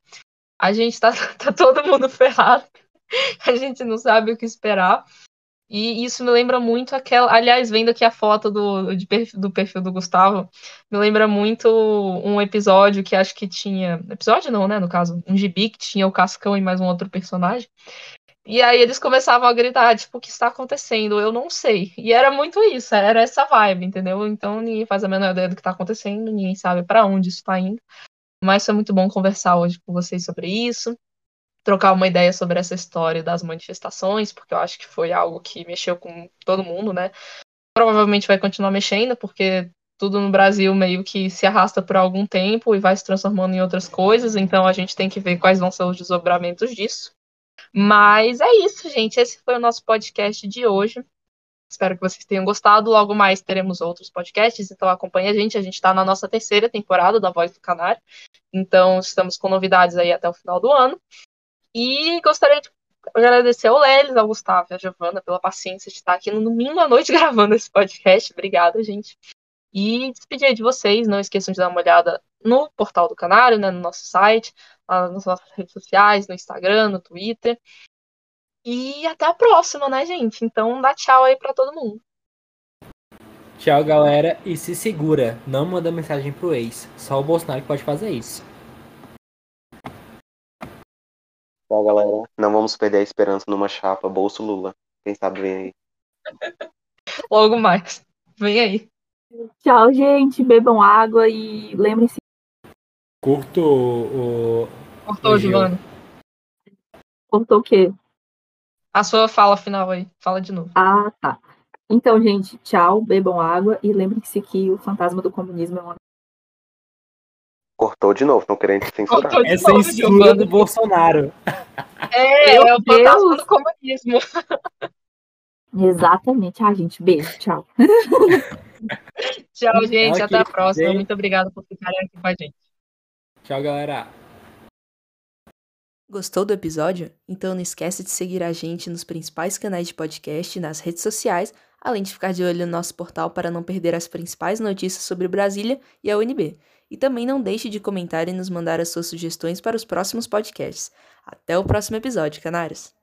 a gente tá, [LAUGHS] tá todo mundo ferrado, [LAUGHS] a gente não sabe o que esperar. E isso me lembra muito aquela. Aliás, vendo aqui a foto do, de, do perfil do Gustavo, me lembra muito um episódio que acho que tinha. Episódio não, né? No caso, um gibi que tinha o Cascão e mais um outro personagem. E aí eles começavam a gritar, tipo, o que está acontecendo? Eu não sei. E era muito isso, era essa vibe, entendeu? Então ninguém faz a menor ideia do que está acontecendo, ninguém sabe para onde isso está indo. Mas foi muito bom conversar hoje com vocês sobre isso, trocar uma ideia sobre essa história das manifestações, porque eu acho que foi algo que mexeu com todo mundo, né? Provavelmente vai continuar mexendo, porque tudo no Brasil meio que se arrasta por algum tempo e vai se transformando em outras coisas, então a gente tem que ver quais vão ser os desdobramentos disso. Mas é isso, gente. Esse foi o nosso podcast de hoje. Espero que vocês tenham gostado. Logo mais teremos outros podcasts, então acompanhe a gente. A gente está na nossa terceira temporada da Voz do Canário, então estamos com novidades aí até o final do ano. E gostaria de agradecer ao Lelis, ao Gustavo e à Giovana pela paciência de estar aqui no domingo à noite [LAUGHS] gravando esse podcast. Obrigada, gente. E despedir de vocês. Não esqueçam de dar uma olhada no portal do Canário, né, no nosso site, nas nossas redes sociais, no Instagram, no Twitter. E até a próxima, né, gente? Então dá tchau aí para todo mundo. Tchau, galera. E se segura, não manda mensagem pro ex. Só o Bolsonaro pode fazer isso. Tchau, galera. Não vamos perder a esperança numa chapa Bolso Lula. Quem sabe vem aí. [LAUGHS] Logo mais. Vem aí. Tchau, gente. Bebam água e lembrem-se. Curto o. Cortou, Giovanni. Cortou o quê? A sua fala final aí. Fala de novo. Ah, tá. Então, gente, tchau, bebam água e lembrem-se que o fantasma do comunismo é uma. Cortou de novo, estão querendo censurar. É novo, censura Giovana. do Bolsonaro. É, Meu é o fantasma do comunismo. [LAUGHS] Exatamente. Ah, gente, beijo, tchau. [LAUGHS] Tchau, gente. Ela Até a próxima. Muito obrigada por ficarem aqui com a gente. Tchau, galera. Gostou do episódio? Então não esquece de seguir a gente nos principais canais de podcast e nas redes sociais, além de ficar de olho no nosso portal para não perder as principais notícias sobre Brasília e a UNB. E também não deixe de comentar e nos mandar as suas sugestões para os próximos podcasts. Até o próximo episódio, canários!